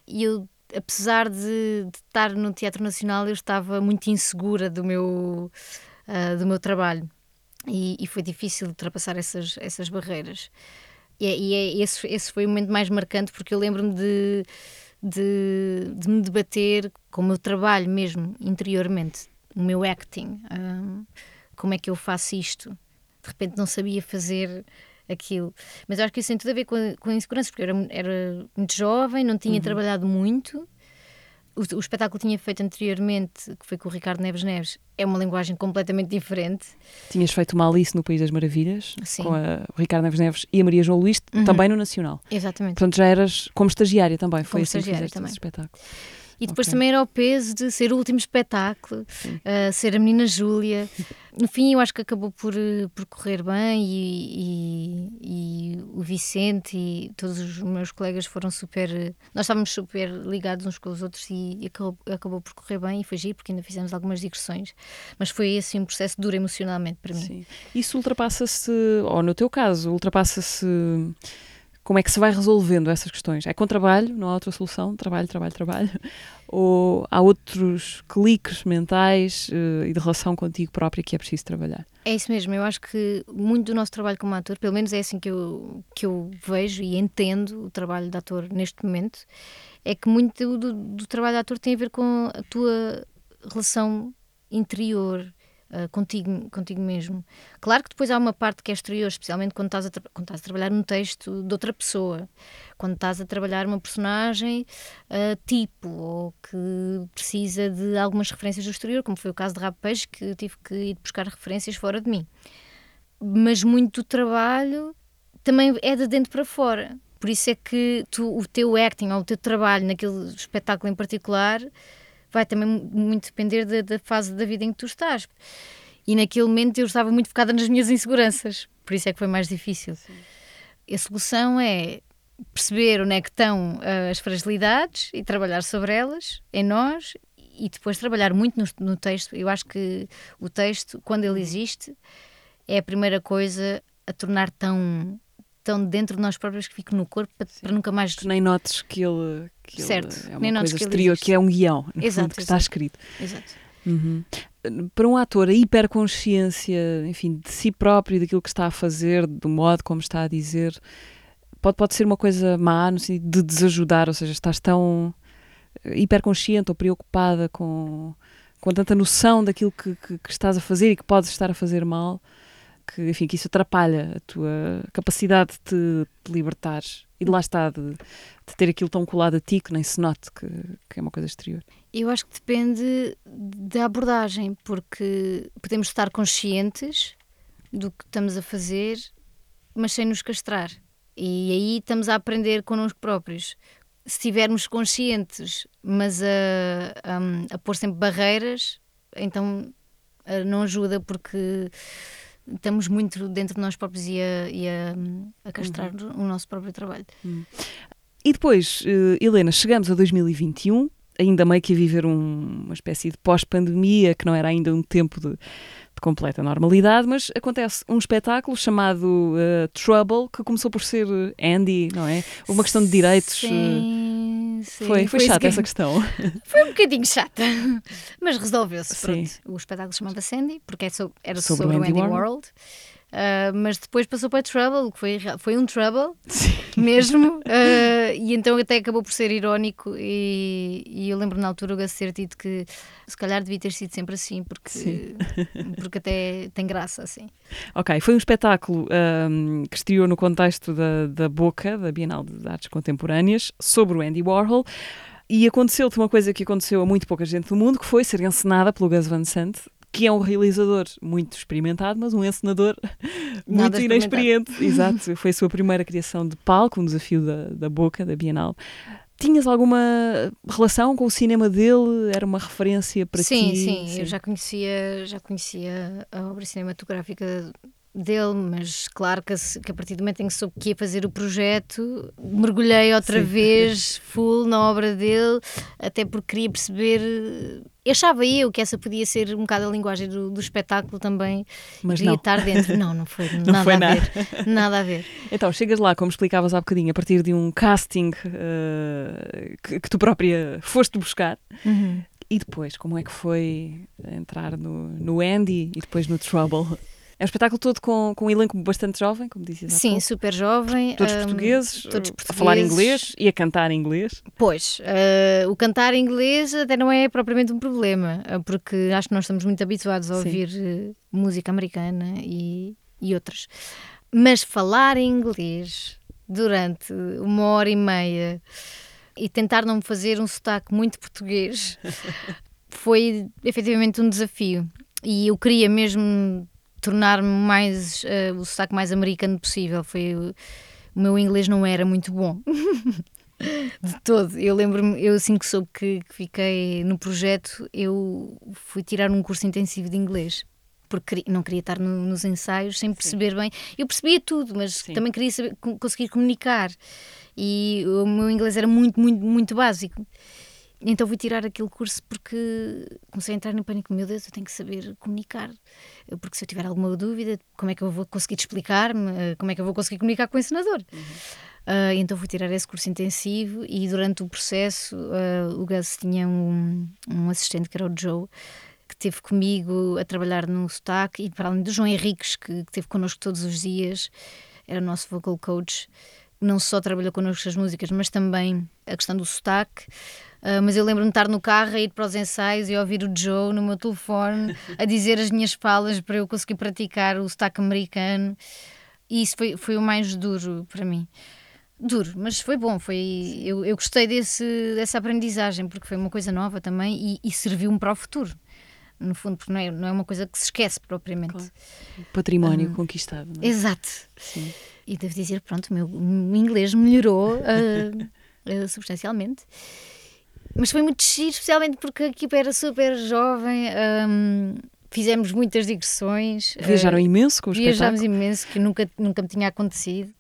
Speaker 3: E eu, apesar de, de, estar no Teatro Nacional, eu estava muito insegura do meu, uh, do meu trabalho e, e, foi difícil ultrapassar essas, essas barreiras. E, é, e é, esse, esse foi o momento mais marcante porque eu lembro-me de, de, de, me debater com o meu trabalho mesmo, interiormente, o meu acting. Um, como é que eu faço isto? De repente não sabia fazer aquilo. Mas eu acho que isso tem tudo a ver com a, com a insegurança, porque eu era, era muito jovem, não tinha uhum. trabalhado muito o, o, espetáculo que tinha feito anteriormente, que foi com o Ricardo Neves Neves, é uma linguagem completamente diferente.
Speaker 2: Tinhas feito uma Alice no País das Maravilhas, Sim. com a, o Ricardo Neves Neves e a Maria João Luís, uhum. também no Nacional.
Speaker 3: Exatamente.
Speaker 2: Portanto, já eras como estagiária também, foi
Speaker 3: como
Speaker 2: assim
Speaker 3: estagiária
Speaker 2: que
Speaker 3: também.
Speaker 2: esse espetáculo.
Speaker 3: E depois okay. também era o peso de ser o último espetáculo, uh, ser a menina Júlia. No fim, eu acho que acabou por, eh, por correr bem e, e, e, o Vicente e todos os meus colegas foram super. Nós estávamos super ligados uns com os outros e, e acabou, acabou, por correr bem e foi giro porque ainda fizemos algumas digressões. Mas foi assim um processo duro emocionalmente para mim.
Speaker 2: Sim. Isso ultrapassa-se, ou no teu caso, ultrapassa-se como é que se vai resolvendo essas questões? É com trabalho, não há outra solução? Trabalho, trabalho, trabalho? [laughs] Ou há outros cliques mentais uh, e de relação contigo própria que é preciso trabalhar?
Speaker 3: É isso mesmo, eu acho que muito do nosso trabalho como ator, pelo menos é assim que eu, que eu vejo e entendo o trabalho de ator neste momento, é que muito do, do trabalho de ator tem a ver com a tua relação interior, uh, contigo, contigo mesmo. Claro que depois há uma parte que é exterior, especialmente quando estás, a quando estás a trabalhar num texto de outra pessoa, quando estás a trabalhar uma personagem uh, tipo, ou que precisa de algumas referências do exterior, como foi o caso de Rabo Peixe, que eu tive que ir buscar referências fora de mim. Mas muito do trabalho também é de dentro para fora. Por isso é que tu, o teu acting ou o teu trabalho naquele espetáculo em particular vai também muito depender da, da fase da vida em que tu estás. E naquele momento eu estava muito focada nas minhas inseguranças, por isso é que foi mais difícil. Sim. A solução é perceber onde é que estão uh, as fragilidades e trabalhar sobre elas, em nós, e depois trabalhar muito no, no, texto. Eu acho que o texto, quando ele existe, é a primeira coisa a tornar tão tão dentro de nós próprios que fica no corpo para, para nunca mais.
Speaker 2: Tu nem notes que ele, que
Speaker 3: certo,
Speaker 2: ele é uma
Speaker 3: nem
Speaker 2: coisa
Speaker 3: que
Speaker 2: exterior, que é um guião,
Speaker 3: exato,
Speaker 2: que está escrito.
Speaker 3: Exato.
Speaker 2: Uhum. Para um ator, a hiperconsciência, enfim, de si próprio, daquilo que está a fazer, do modo como está a dizer, pode, pode ser uma coisa má no sentido de desajudar, ou seja, estás tão hiperconsciente ou preocupada com, com tanta noção daquilo que, que, que estás a fazer e que podes estar a fazer mal que, enfim, que isso atrapalha a tua capacidade de te libertares e de lá está, de, de, ter aquilo tão colado a ti que nem se note que, que é uma coisa exterior.
Speaker 3: Eu acho que depende da abordagem, porque podemos estar conscientes do que estamos a fazer, mas sem nos castrar. E aí estamos a aprender connosco próprios. se estivermos conscientes, mas a, a, a pôr sempre barreiras, então uh, não ajuda porque estamos muito dentro de nós próprios e a, e a, a castrar uhum. o nosso próprio trabalho. Uhum.
Speaker 2: E depois, uh, Helena, chegamos a 2021, ainda meio que a viver um, uma espécie de pós-pandemia, que não era ainda um tempo de, de, completa normalidade, mas acontece um espetáculo chamado uh, Trouble, que começou por ser Andy, não é? Uma questão de direitos.
Speaker 3: Sim, sim.
Speaker 2: Foi, foi, foi chata essa questão. [laughs]
Speaker 3: Foi um bocadinho chata, mas resolveu-se. O espetáculo chamava Sandy, porque é era sobre, sobre o Andy World. World. Uh, mas depois passou para Trouble, que foi, foi um Trouble [laughs] Sim. mesmo, uh, e então até acabou por ser irónico. E, e eu lembro na altura o Gus ter dito que se calhar devia ter sido sempre assim, porque, [laughs] porque até tem graça assim.
Speaker 2: Ok, foi um espetáculo um, que estreou no contexto da, da Boca, da Bienal de Artes Contemporâneas, sobre o Andy Warhol. E aconteceu-te uma coisa que aconteceu a muito pouca gente do mundo, que foi ser encenada pelo Gus Van Sant que é um realizador muito experimentado, mas um encenador [laughs] muito inexperiente. [laughs] Exato, foi a sua primeira criação de palco, um desafio da, da Boca, da Bienal. Tinhas alguma relação com o cinema dele? Era uma referência para
Speaker 3: sim, ti? Sim, sim, eu já conhecia, já conhecia a obra cinematográfica dele, mas claro que, que, a partir do momento em que soube que ia fazer o projeto, mergulhei outra Sim. vez full na obra dele, até porque queria perceber. Achava eu que essa podia ser um bocado a linguagem do, do espetáculo também.
Speaker 2: Mas
Speaker 3: queria
Speaker 2: não.
Speaker 3: estar dentro. Não, não foi [laughs] não nada foi a nada. ver. Nada a ver.
Speaker 2: Então, chegas lá, como explicavas há bocadinho, a partir de um casting uh, que, que, tu própria foste buscar. Uhum. E depois, como é que foi entrar no, no Andy e depois no Trouble? É um espetáculo todo com, com um elenco bastante jovem, como disse
Speaker 3: Sim, pouco. super jovem.
Speaker 2: Todos, um, portugueses, todos portugueses, a falar inglês e a cantar inglês.
Speaker 3: Pois, uh, o cantar inglês até não é propriamente um problema, eh, porque acho que nós estamos muito habituados a ouvir uh, música americana e, e outras. Mas falar inglês durante uma hora e meia e tentar não fazer um sotaque muito português [laughs] foi efetivamente um desafio. E eu queria mesmo tornar-me mais uh, o sotaque mais americano possível. Foi o, meu inglês não era muito bom. [laughs] de todo. Eu lembro-me, eu assim que soube que, que, fiquei no projeto, eu fui tirar um curso intensivo de inglês. Porque não queria estar no, nos ensaios sem perceber Sim. bem. Eu percebia tudo, mas Sim. também queria saber, conseguir comunicar. E o meu inglês era muito, muito, muito básico. Então fui tirar aquele curso porque comecei a entrar no pânico. Meu Deus, eu tenho que saber comunicar. Porque se eu tiver alguma dúvida, como é que eu vou conseguir explicar-me? Eh, como é que eu vou conseguir comunicar com o ensinador? Uhum. Uh, então fui tirar esse curso intensivo e durante o processo uh, o Gus tinha um, um assistente que era o Joe que teve comigo a trabalhar no sotaque e para além do João Henriques que, que teve connosco todos os dias era o nosso vocal coach não só trabalhou connosco as músicas mas também a questão do sotaque Uh, mas eu lembro-me de estar no carro a ir para os ensaios e ouvir o Joe no meu telefone a dizer as minhas falas para eu conseguir praticar o sotaque americano. E isso foi, foi o mais duro para mim. Duro, mas foi bom. Foi, eu, eu gostei desse, dessa aprendizagem porque foi uma coisa nova também e, e serviu-me para o futuro. No fundo, porque não é, não é uma coisa que se esquece propriamente. Claro.
Speaker 2: Património um, conquistado.
Speaker 3: É? Exato. Sim. E devo dizer, pronto, o meu inglês melhorou uh, uh, [laughs] substancialmente. Mas foi muito giro, especialmente porque a equipa era super jovem. Um, fizemos muitas digressões.
Speaker 2: Viajaram uh, imenso com os
Speaker 3: Viajámos imenso, que nunca, nunca me tinha acontecido.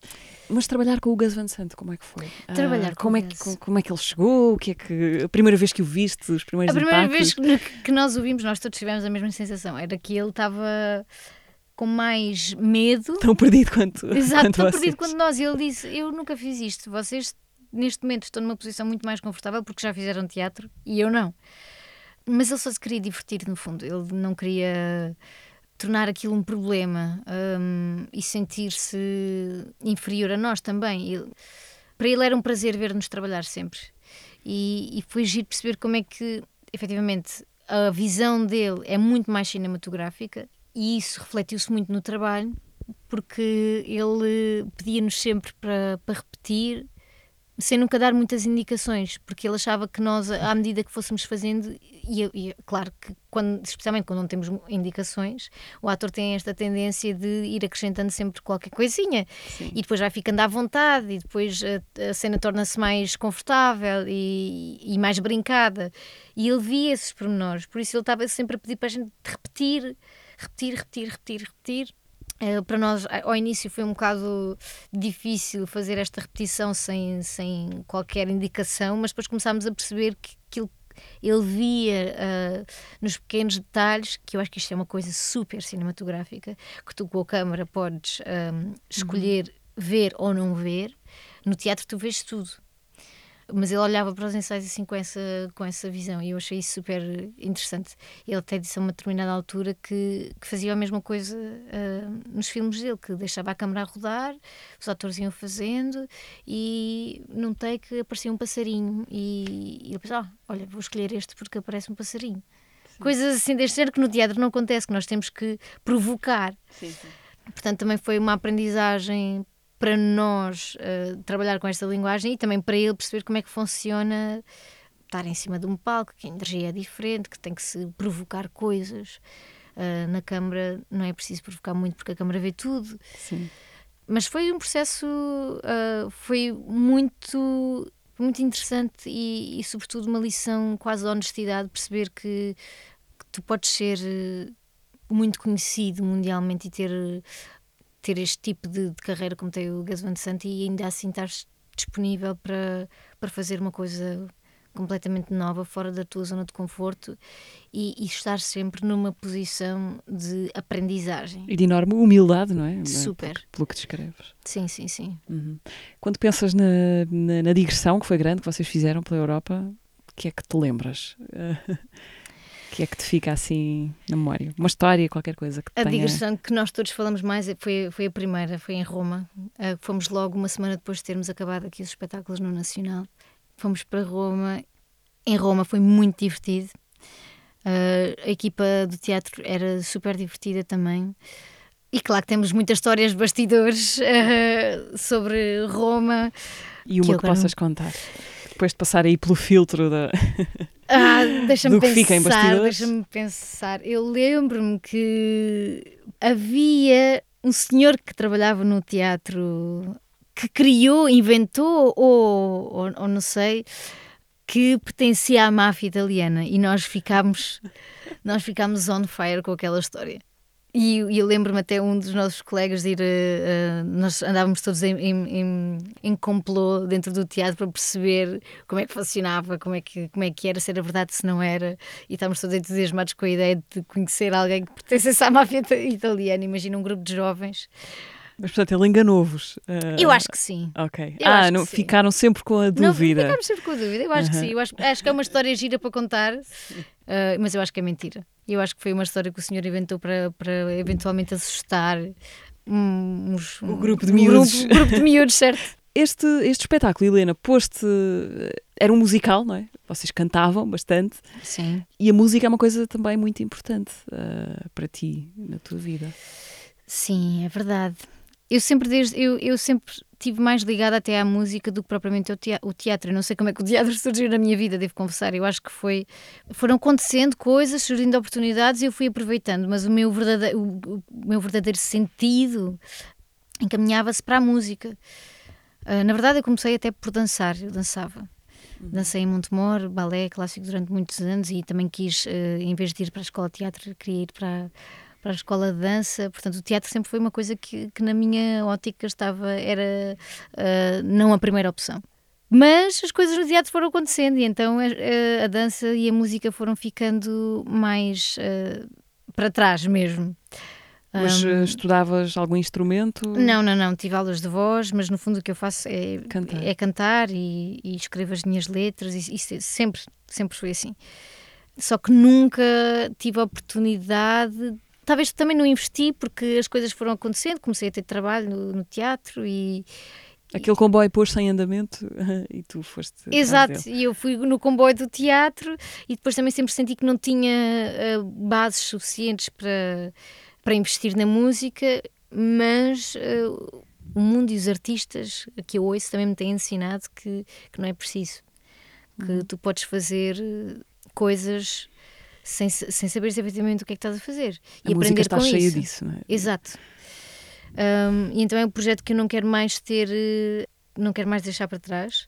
Speaker 2: Mas trabalhar com o Gus Van Sant, como é que foi?
Speaker 3: Trabalhar ah,
Speaker 2: como é que como é que ele chegou? O que é que a primeira vez que o viste, os primeiros
Speaker 3: A primeira
Speaker 2: impactos?
Speaker 3: vez que, que nós o vimos, nós todos tivemos a mesma sensação. Era que ele estava com mais medo.
Speaker 2: Tão perdido quanto.
Speaker 3: Exato,
Speaker 2: quanto
Speaker 3: tão
Speaker 2: vocês.
Speaker 3: perdido quanto nós. E ele disse: Eu nunca fiz isto, vocês neste momento estou numa posição muito mais confortável porque já fizeram teatro e eu não. Mas ele só se queria divertir, no fundo. Ele não queria tornar aquilo um problema um, e sentir-se inferior a nós também. Ele, para ele era um prazer ver-nos trabalhar sempre. E, e foi giro perceber como é que, efetivamente, a visão dele é muito mais cinematográfica e isso refletiu-se muito no trabalho, porque ele pedia-nos sempre para, para repetir sem nunca dar muitas indicações, porque ele achava que nós, à medida que fôssemos fazendo, e, e claro que, quando, especialmente quando não temos indicações, o ator tem esta tendência de ir acrescentando sempre qualquer coisinha
Speaker 2: Sim.
Speaker 3: e depois vai ficando à vontade, e depois a, a cena torna-se mais confortável e, e, mais brincada. E ele via esses pormenores, por isso ele estava sempre a pedir para a gente repetir, repetir, repetir, repetir, repetir Uh, para nós, ao início, foi um bocado difícil fazer esta repetição sem, sem qualquer indicação, mas depois começámos a perceber que aquilo ele via uh, nos pequenos detalhes, que eu acho que isto é uma coisa super cinematográfica, que tu com a câmara podes um, escolher uhum. ver ou não ver. No teatro tu vês tudo mas ele olhava para os ensaios assim com essa, com essa visão e eu achei isso super interessante. Ele até disse a uma determinada altura que, que fazia a mesma coisa uh, nos filmes dele, que deixava a câmera a rodar, os atores iam fazendo e num take aparecia um passarinho e, e ele pensava, ah, olha, vou escolher este porque aparece um passarinho. Sim. Coisas assim deste género que no teatro não acontece, que nós temos que provocar.
Speaker 2: Sim, sim.
Speaker 3: Portanto, também foi uma aprendizagem para nós uh, trabalhar com esta linguagem e também para ele perceber como é que funciona estar em cima de um palco, que a energia é diferente, que tem que se provocar coisas. Uh, na câmara não é preciso provocar muito porque a câmara vê tudo.
Speaker 2: Sim.
Speaker 3: Mas foi um processo, uh, foi muito, muito interessante e, e, sobretudo, uma lição quase de honestidade, perceber que, que tu podes ser muito conhecido mundialmente e ter ter este tipo de, de carreira como tem o Gus Van Sant e ainda assim estar disponível para, para fazer uma coisa completamente nova, fora da tua zona de conforto e, e, estar sempre numa posição de aprendizagem.
Speaker 2: E de enorme humildade, não é?
Speaker 3: Super.
Speaker 2: Pelo, pelo que descreves.
Speaker 3: Sim, sim, sim.
Speaker 2: Uhum. Quando pensas na, na, na, digressão que foi grande, que vocês fizeram pela Europa, o que é que te lembras? [laughs] que é que te fica assim na memória? Uma história, qualquer coisa que
Speaker 3: A
Speaker 2: tenha...
Speaker 3: digressão que nós todos falamos mais é, foi, foi a primeira, foi em Roma. Uh, fomos logo uma semana depois de termos acabado aqui os espetáculos no Nacional. Fomos para Roma. Em Roma foi muito divertido. Uh, a equipa do teatro era super divertida também. E claro que temos muitas histórias de bastidores uh, [laughs] sobre Roma.
Speaker 2: E uma que, que possas contar? Depois de passar aí pelo filtro da... [laughs]
Speaker 3: Ah, deixa-me pensar, deixa-me pensar. Eu lembro-me que havia um senhor que trabalhava no teatro que criou, inventou ou, ou, ou não sei que pertencia à máfia italiana e nós ficámos nós ficámos on fire com aquela história. E, e eu lembro-me até um dos nossos colegas de ir. Uh, nós andávamos todos em, em, em, complô dentro do teatro para perceber como é que funcionava, como é que, como é que era, se era verdade, se não era. E estávamos todos entusiasmados com a ideia de conhecer alguém que pertencesse à máfia italiana. Imagina um grupo de jovens.
Speaker 2: Mas portanto ele enganou-vos.
Speaker 3: Uh... Eu acho que sim.
Speaker 2: Ok. Eu ah, não, ficaram sempre com a dúvida.
Speaker 3: Não, ficámos sempre com a dúvida. Eu acho uh -huh. que sim. Eu acho, acho que é uma história gira para contar, uh, mas eu acho que é mentira. Eu acho que foi uma história que o senhor inventou para, para eventualmente assustar uns,
Speaker 2: um, o grupo de miúdos.
Speaker 3: Um grupo, grupo de miúdos, certo? [laughs]
Speaker 2: Este, este espetáculo, Helena, poste. Era um musical, não é? Vocês cantavam bastante.
Speaker 3: Sim.
Speaker 2: E a música é uma coisa também muito importante uh, para ti, na tua vida.
Speaker 3: Sim, é verdade. Eu sempre, desde, eu, eu sempre tive mais ligada até à música do que propriamente o teatro. Eu não sei como é que o teatro [laughs] surgiu na minha vida, devo confessar. Eu acho que foi. Foram acontecendo coisas, surgindo oportunidades e eu fui aproveitando, mas o meu verdadeiro, o, o meu verdadeiro sentido encaminhava-se para a música. Uh, na verdade, eu comecei até por dançar, eu dançava. Uhum. Dancei em Montemor, balé clássico durante muitos anos e também quis, uh, em vez de ir para a escola de teatro, queria ir para para a escola de dança. Portanto, o teatro sempre foi uma coisa que, que na minha ótica estava, era uh, não a primeira opção. Mas as coisas no teatro foram acontecendo e então a, a dança e a música foram ficando mais uh, para trás mesmo.
Speaker 2: Mas um, estudavas algum instrumento?
Speaker 3: Não, não, não. Tive aulas de voz, mas no fundo o que eu faço é cantar, é cantar e, e escrevo as minhas letras e, e sempre, sempre foi assim. Só que nunca tive a oportunidade talvez também não investi porque as coisas foram acontecendo, comecei a ter trabalho no, no teatro e.
Speaker 2: Aquele comboio pôs-se em andamento [laughs] e tu foste.
Speaker 3: Exato, e eu fui no comboio do teatro e depois também sempre senti que não tinha uh, bases suficientes para, para investir na música, mas uh, o mundo e os artistas que eu ouço também me têm ensinado que, que não é preciso. Que
Speaker 2: Uhum.
Speaker 3: tu podes fazer eh, coisas sem, sem saberes efetivamente o que é que estás a fazer.
Speaker 2: A
Speaker 3: e
Speaker 2: música
Speaker 3: aprender
Speaker 2: está
Speaker 3: com
Speaker 2: cheia
Speaker 3: isso.
Speaker 2: disso, não é?
Speaker 3: Exato. Um, e então é um projeto que eu não quero mais ter, eh, não quero mais deixar para trás.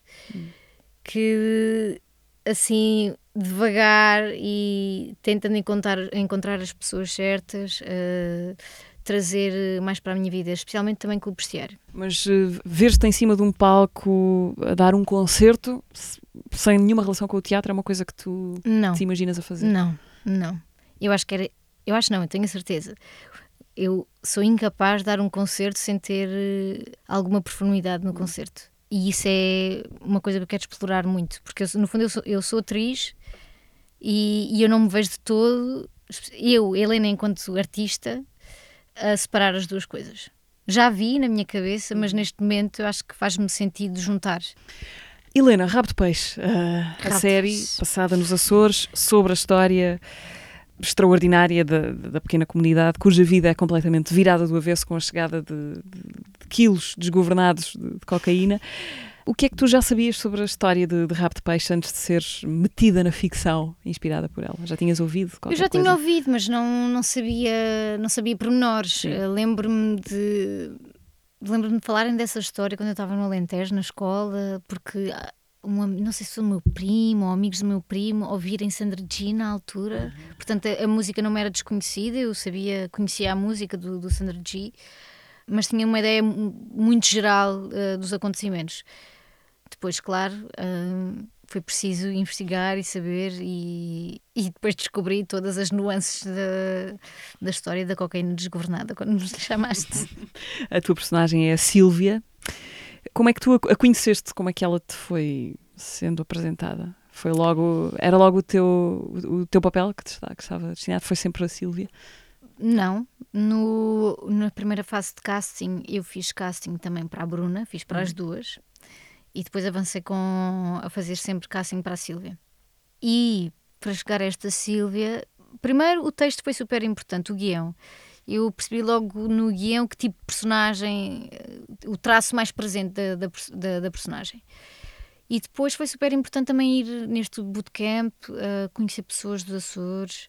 Speaker 3: Que assim, devagar e tentando encontrar, encontrar as pessoas certas, eh, trazer mais para a minha vida, especialmente também com o bestiário.
Speaker 2: Mas eh, ver-te em cima de um palco a dar um concerto se- sem nenhuma relação com o teatro é uma coisa que tu
Speaker 3: Não.
Speaker 2: te imaginas a fazer.
Speaker 3: Não, não. Eu acho que era. Eu acho não, eu tenho a certeza. Eu sou incapaz de dar um concerto sem ter eh, alguma profundidade no concerto. E isso é uma coisa que eu quero explorar muito, porque eu, no fundo eu sou, eu sou atriz e, e eu não me vejo de todo, eu, Helena, enquanto artista, a separar as duas coisas. Já vi na minha cabeça, mas neste momento eu acho que faz-me sentido juntar.
Speaker 2: Helena, Rabo de Peixe, eh, a série passada nos Açores sobre a história extraordinária da, da pequena comunidade, cuja vida é completamente virada do avesso com a chegada de, de- de quilos desgovernados de, de cocaína. O que é que tu já sabias sobre a história de, de Rabo de Peixe antes de seres metida na ficção inspirada por ela? Já tinhas ouvido
Speaker 3: Eu já
Speaker 2: coisa?
Speaker 3: tinha ouvido, mas não, não sabia, não sabia pormenores. Lembro-me de lembro-me de falarem dessa história quando eu estava no Alentejo, na escola, porque ah, um não sei se foi o meu primo ou amigos do meu primo ouvirem Sandra G na altura. Portanto, a, a música não me era desconhecida, eu sabia, conhecia a música do, do Sandra G, mas tinha uma ideia mu- muito geral eh, dos acontecimentos. Depois, claro, hum, foi preciso investigar e saber e, e depois descobri todas as nuances da, da história da cocaína desgovernada, quando nos chamaste. [laughs]
Speaker 2: A tua personagem é a Sílvia. Como é que tu a conheceste? Como é que ela te foi sendo apresentada? Foi logo, era logo o teu, o teu papel que, te está, que estava destinado? Foi sempre a Sílvia?
Speaker 3: Não, no, na primeira fase de casting eu fiz casting também para a Bruna, fiz para as duas e depois avancei com a fazer sempre casting para a Sílvia. E para chegar a esta Sílvia, primeiro o texto foi super importante, o guião. Eu percebi logo no guião que tipo de personagem, eh, o traço mais presente da, da, da- da personagem. E depois foi super importante também ir neste bootcamp, uh, conhecer pessoas dos Açores,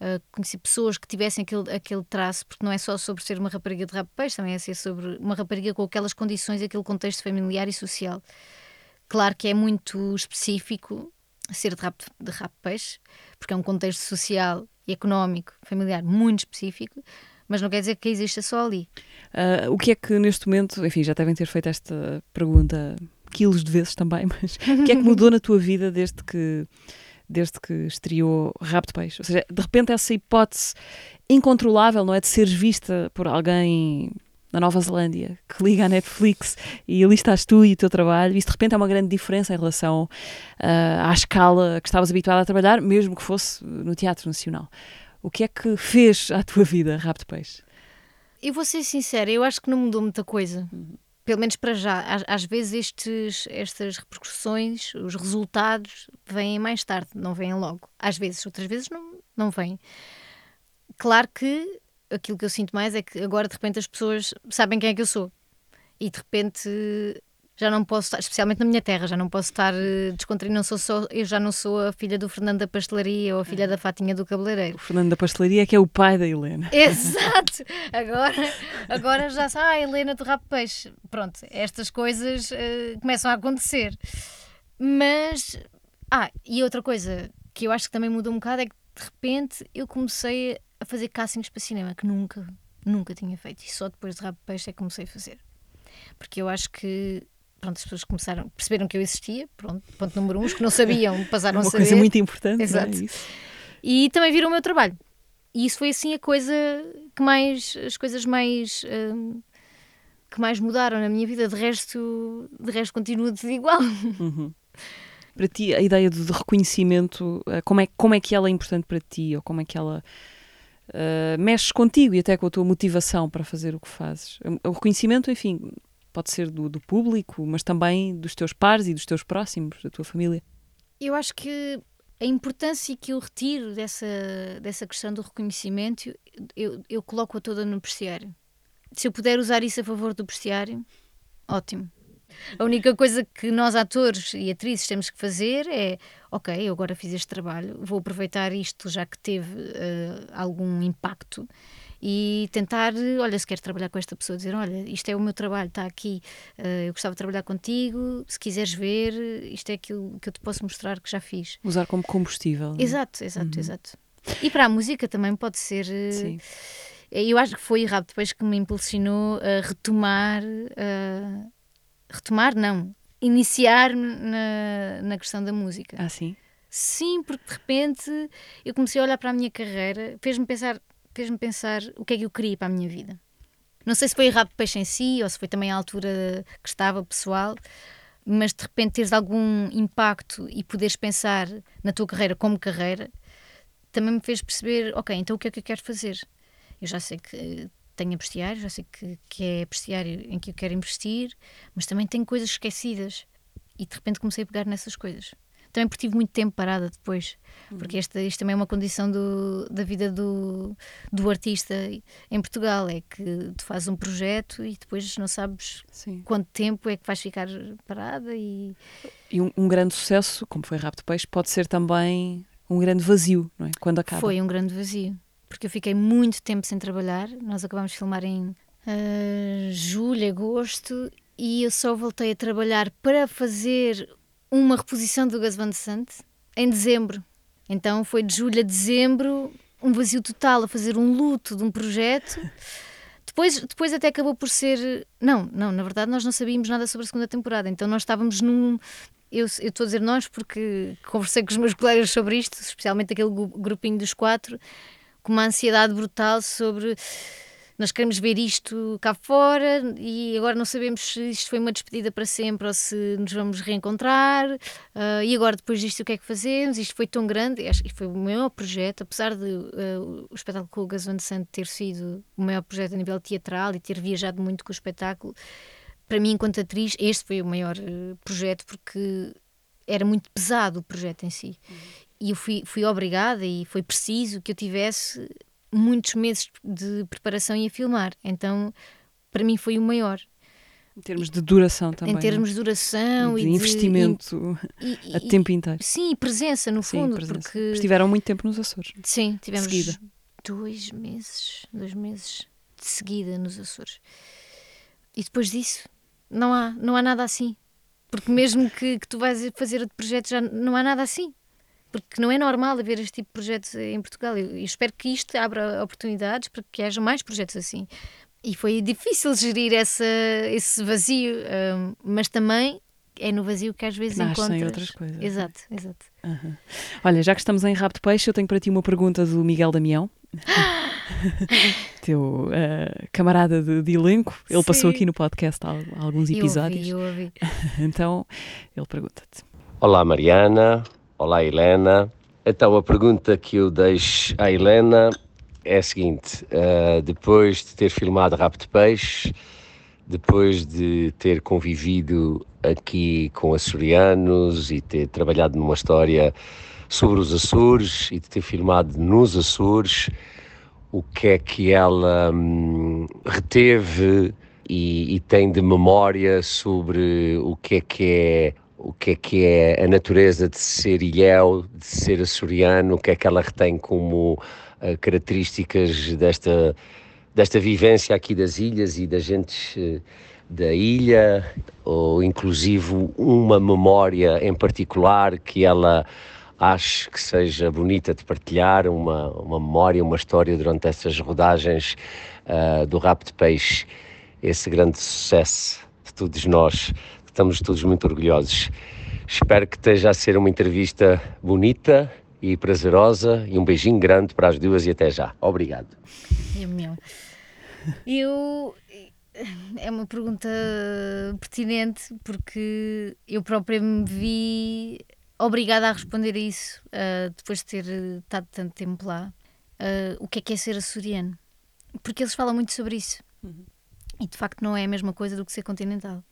Speaker 3: uh, conhecer pessoas que tivessem aquele, aquele traço, porque não é só sobre ser uma rapariga de rabo peixe, também é ser sobre uma rapariga com aquelas condições, aquele contexto familiar e social. Claro que é muito específico ser de rabo de, rabo peixe, porque é um contexto social e económico, familiar muito específico, mas não quer dizer que exista só ali.
Speaker 2: Ah, o que é que neste momento, enfim, já devem ter feito esta pergunta quilos de vezes também, [laughs] mas o que é que mudou na tua vida desde que, desde que estreou Rabo de Peixe? Ou seja, de repente essa hipótese incontrolável, não é, de seres vista por alguém na Nova Zelândia que liga à Netflix e ali estás tu e o teu trabalho, isso de repente é uma grande diferença em relação ah, à escala que estavas habituada a trabalhar, mesmo que fosse no Teatro Nacional. O que é que fez à tua vida Rabo de Peixe?
Speaker 3: Eu vou ser sincera, eu acho que não mudou muita coisa. Pelo menos para já. Às, às vezes estes, estas repercussões, os resultados, vêm mais tarde, não vêm logo. Às vezes, outras vezes não, não vêm. Claro que aquilo que eu sinto mais é que agora de repente as pessoas sabem quem é que eu sou. E de repente já não posso estar, especialmente na minha terra, já não posso estar eh, descontraída, não sou só, eu já não sou a filha do Fernando da pastelaria ou a filha da Fatinha do cabeleireiro.
Speaker 2: O Fernando da Pastelaria é que é o pai da Helena. [laughs]
Speaker 3: Exato! Agora, agora já sabe, ah, Helena do Rabo Peixe. Pronto, estas coisas eh, começam a acontecer. Mas, ah, e outra coisa que eu acho que também mudou um bocado é que de repente eu comecei a fazer castings para cinema que nunca, nunca tinha feito. E só depois de Rabo Peixe é que comecei a fazer. Porque eu acho que, pronto, as pessoas começaram, perceberam que eu existia, pronto, ponto número um, os que não sabiam [laughs] passaram
Speaker 2: Uma
Speaker 3: a saber.
Speaker 2: coisa muito importante, é
Speaker 3: Exato.
Speaker 2: isso?
Speaker 3: E também viram o meu trabalho. E isso foi assim a coisa que mais, as coisas mais hum, que mais mudaram na minha vida. De resto, de resto continua tudo igual.
Speaker 2: Uhum. Para ti, a ideia do de reconhecimento, eh, como é, como é que ela é importante para ti? Ou como é que ela eh, mexe contigo e até com a tua motivação para fazer o que fazes? O reconhecimento, enfim, pode ser do, do público, mas também dos teus pares e dos teus próximos, da tua família.
Speaker 3: Eu acho que a importância que eu retiro dessa, dessa questão do reconhecimento, eu, eu coloco-a toda no bestiário. se eu puder usar isso a favor do bestiário, ótimo. A única coisa que nós, atores e atrizes, temos que fazer é: ok, eu agora fiz este trabalho, vou aproveitar isto já que teve uh, algum impacto e tentar, olha, se quer trabalhar com esta pessoa, dizer: olha, isto é o meu trabalho, está aqui, uh, eu gostava de trabalhar contigo, se quiseres ver, isto é aquilo que eu te posso mostrar que já fiz.
Speaker 2: Usar como combustível. É?
Speaker 3: Exato, exato, uhum. exato. E para a música também pode ser. Sim. Eu acho que foi errado depois que me impulsionou a retomar. Uh, retomar, não. Iniciar na, na questão da música.
Speaker 2: Ah, sim?
Speaker 3: Sim, porque de repente eu comecei a olhar para a minha carreira, fez-me pensar, fez-me pensar o que é que eu queria para a minha vida. Não sei se foi errado peixe em si ou se foi também a altura que estava pessoal, mas de repente teres algum impacto e poderes pensar na tua carreira como carreira, também me fez perceber, ok, então o que é que eu quero fazer? Eu já sei que tenho bestiário, já sei que, que é bestiário em que eu quero investir, mas também tenho coisas esquecidas. E de repente comecei a pegar nessas coisas. Também porque tive muito tempo parada depois, uhum. porque esta, isto também é uma condição do, da vida do, do artista em Portugal: é que tu fazes um projeto e depois não sabes Sim. quanto tempo é que vais ficar parada. E,
Speaker 2: e um, um grande sucesso, como foi Rapto Peixe, pode ser também um grande vazio, não é? Quando acaba.
Speaker 3: Foi um grande vazio porque eu fiquei muito tempo sem trabalhar. Nós acabamos de filmar em uh, julho, agosto, e eu só voltei a trabalhar para fazer uma reposição do Gus Van Sant em dezembro. Então foi de julho a dezembro, um vazio total, a fazer um luto de um projeto. [laughs] Depois, depois até acabou por ser. Não, não, na verdade nós não sabíamos nada sobre a segunda temporada, então nós estávamos num. Eu estou a dizer nós porque conversei com os meus colegas sobre isto, especialmente aquele grupinho dos quatro, com uma ansiedade brutal sobre nós queremos ver isto cá fora e agora não sabemos se isto foi uma despedida para sempre ou se nos vamos reencontrar. Uh, e agora, depois disto, o que é que fazemos? Isto foi tão grande, acho que foi o maior projeto, apesar de uh, o espetáculo com o de Santo ter sido o maior projeto a nível teatral e ter viajado muito com o espetáculo. Para mim, enquanto atriz, este foi o maior uh, projeto porque era muito pesado o projeto em si. Uhum e eu fui, fui obrigada e foi preciso que eu tivesse muitos meses de preparação e a filmar. Então, para mim foi o maior.
Speaker 2: Em termos de duração também.
Speaker 3: Em termos de duração
Speaker 2: e de, e investimento de, e, [laughs] a tempo inteiro.
Speaker 3: Sim, presença no fundo. Presença. Porque
Speaker 2: estiveram muito tempo nos Açores.
Speaker 3: Sim, tivemos seguida. dois meses, dois meses de seguida nos Açores. E depois disso, não há, não há nada assim. Porque mesmo que, que tu vais fazer outro projeto, já não há nada assim porque não é normal haver este tipo de projetos em Portugal. e espero que isto abra oportunidades para que haja mais projetos assim. E foi difícil gerir essa, esse vazio, um, mas também é no vazio que às vezes
Speaker 2: Nascem
Speaker 3: encontras.
Speaker 2: outras coisas.
Speaker 3: Exato, exato.
Speaker 2: Uhum. Olha, já que estamos em Rabo de Peixe, eu tenho para ti uma pergunta do Miguel Damião. [laughs] Teu uh, camarada de, de elenco, ele Sim. passou aqui no podcast há, há alguns episódios.
Speaker 3: Eu ouvi, eu [laughs] ouvi.
Speaker 2: então, ele pergunta-te:
Speaker 4: Olá, Mariana. Olá, Helena. Então, a pergunta que eu deixo à Helena é a seguinte: uh, depois de ter filmado Rapto Peixe, depois de ter convivido aqui com açorianos e ter trabalhado numa história sobre os Açores e de ter filmado nos Açores, o que é que ela hum, reteve e, e, tem de memória sobre o que é que é o que é que é a natureza de ser ilhéu, de ser açoriano, o que é que ela retém como uh, características desta, desta vivência aqui das ilhas e das gentes uh, da ilha, ou inclusive uma memória em particular que ela ache que seja bonita de partilhar, uma, uma memória, uma história durante essas rodagens uh, do Rap de Peixe, esse grande sucesso de todos nós estamos todos muito orgulhosos. Espero que esteja a ser uma entrevista bonita e prazerosa e um beijinho grande para as duas e até já. Obrigado.
Speaker 3: É meu. Eu é uma pergunta pertinente porque eu própria me vi obrigada a responder a isso uh, depois de ter estado tanto tempo lá. Uh, o que é que é ser açoriano? Porque eles falam muito sobre isso. Uhum. E de facto não é a mesma coisa do que ser continental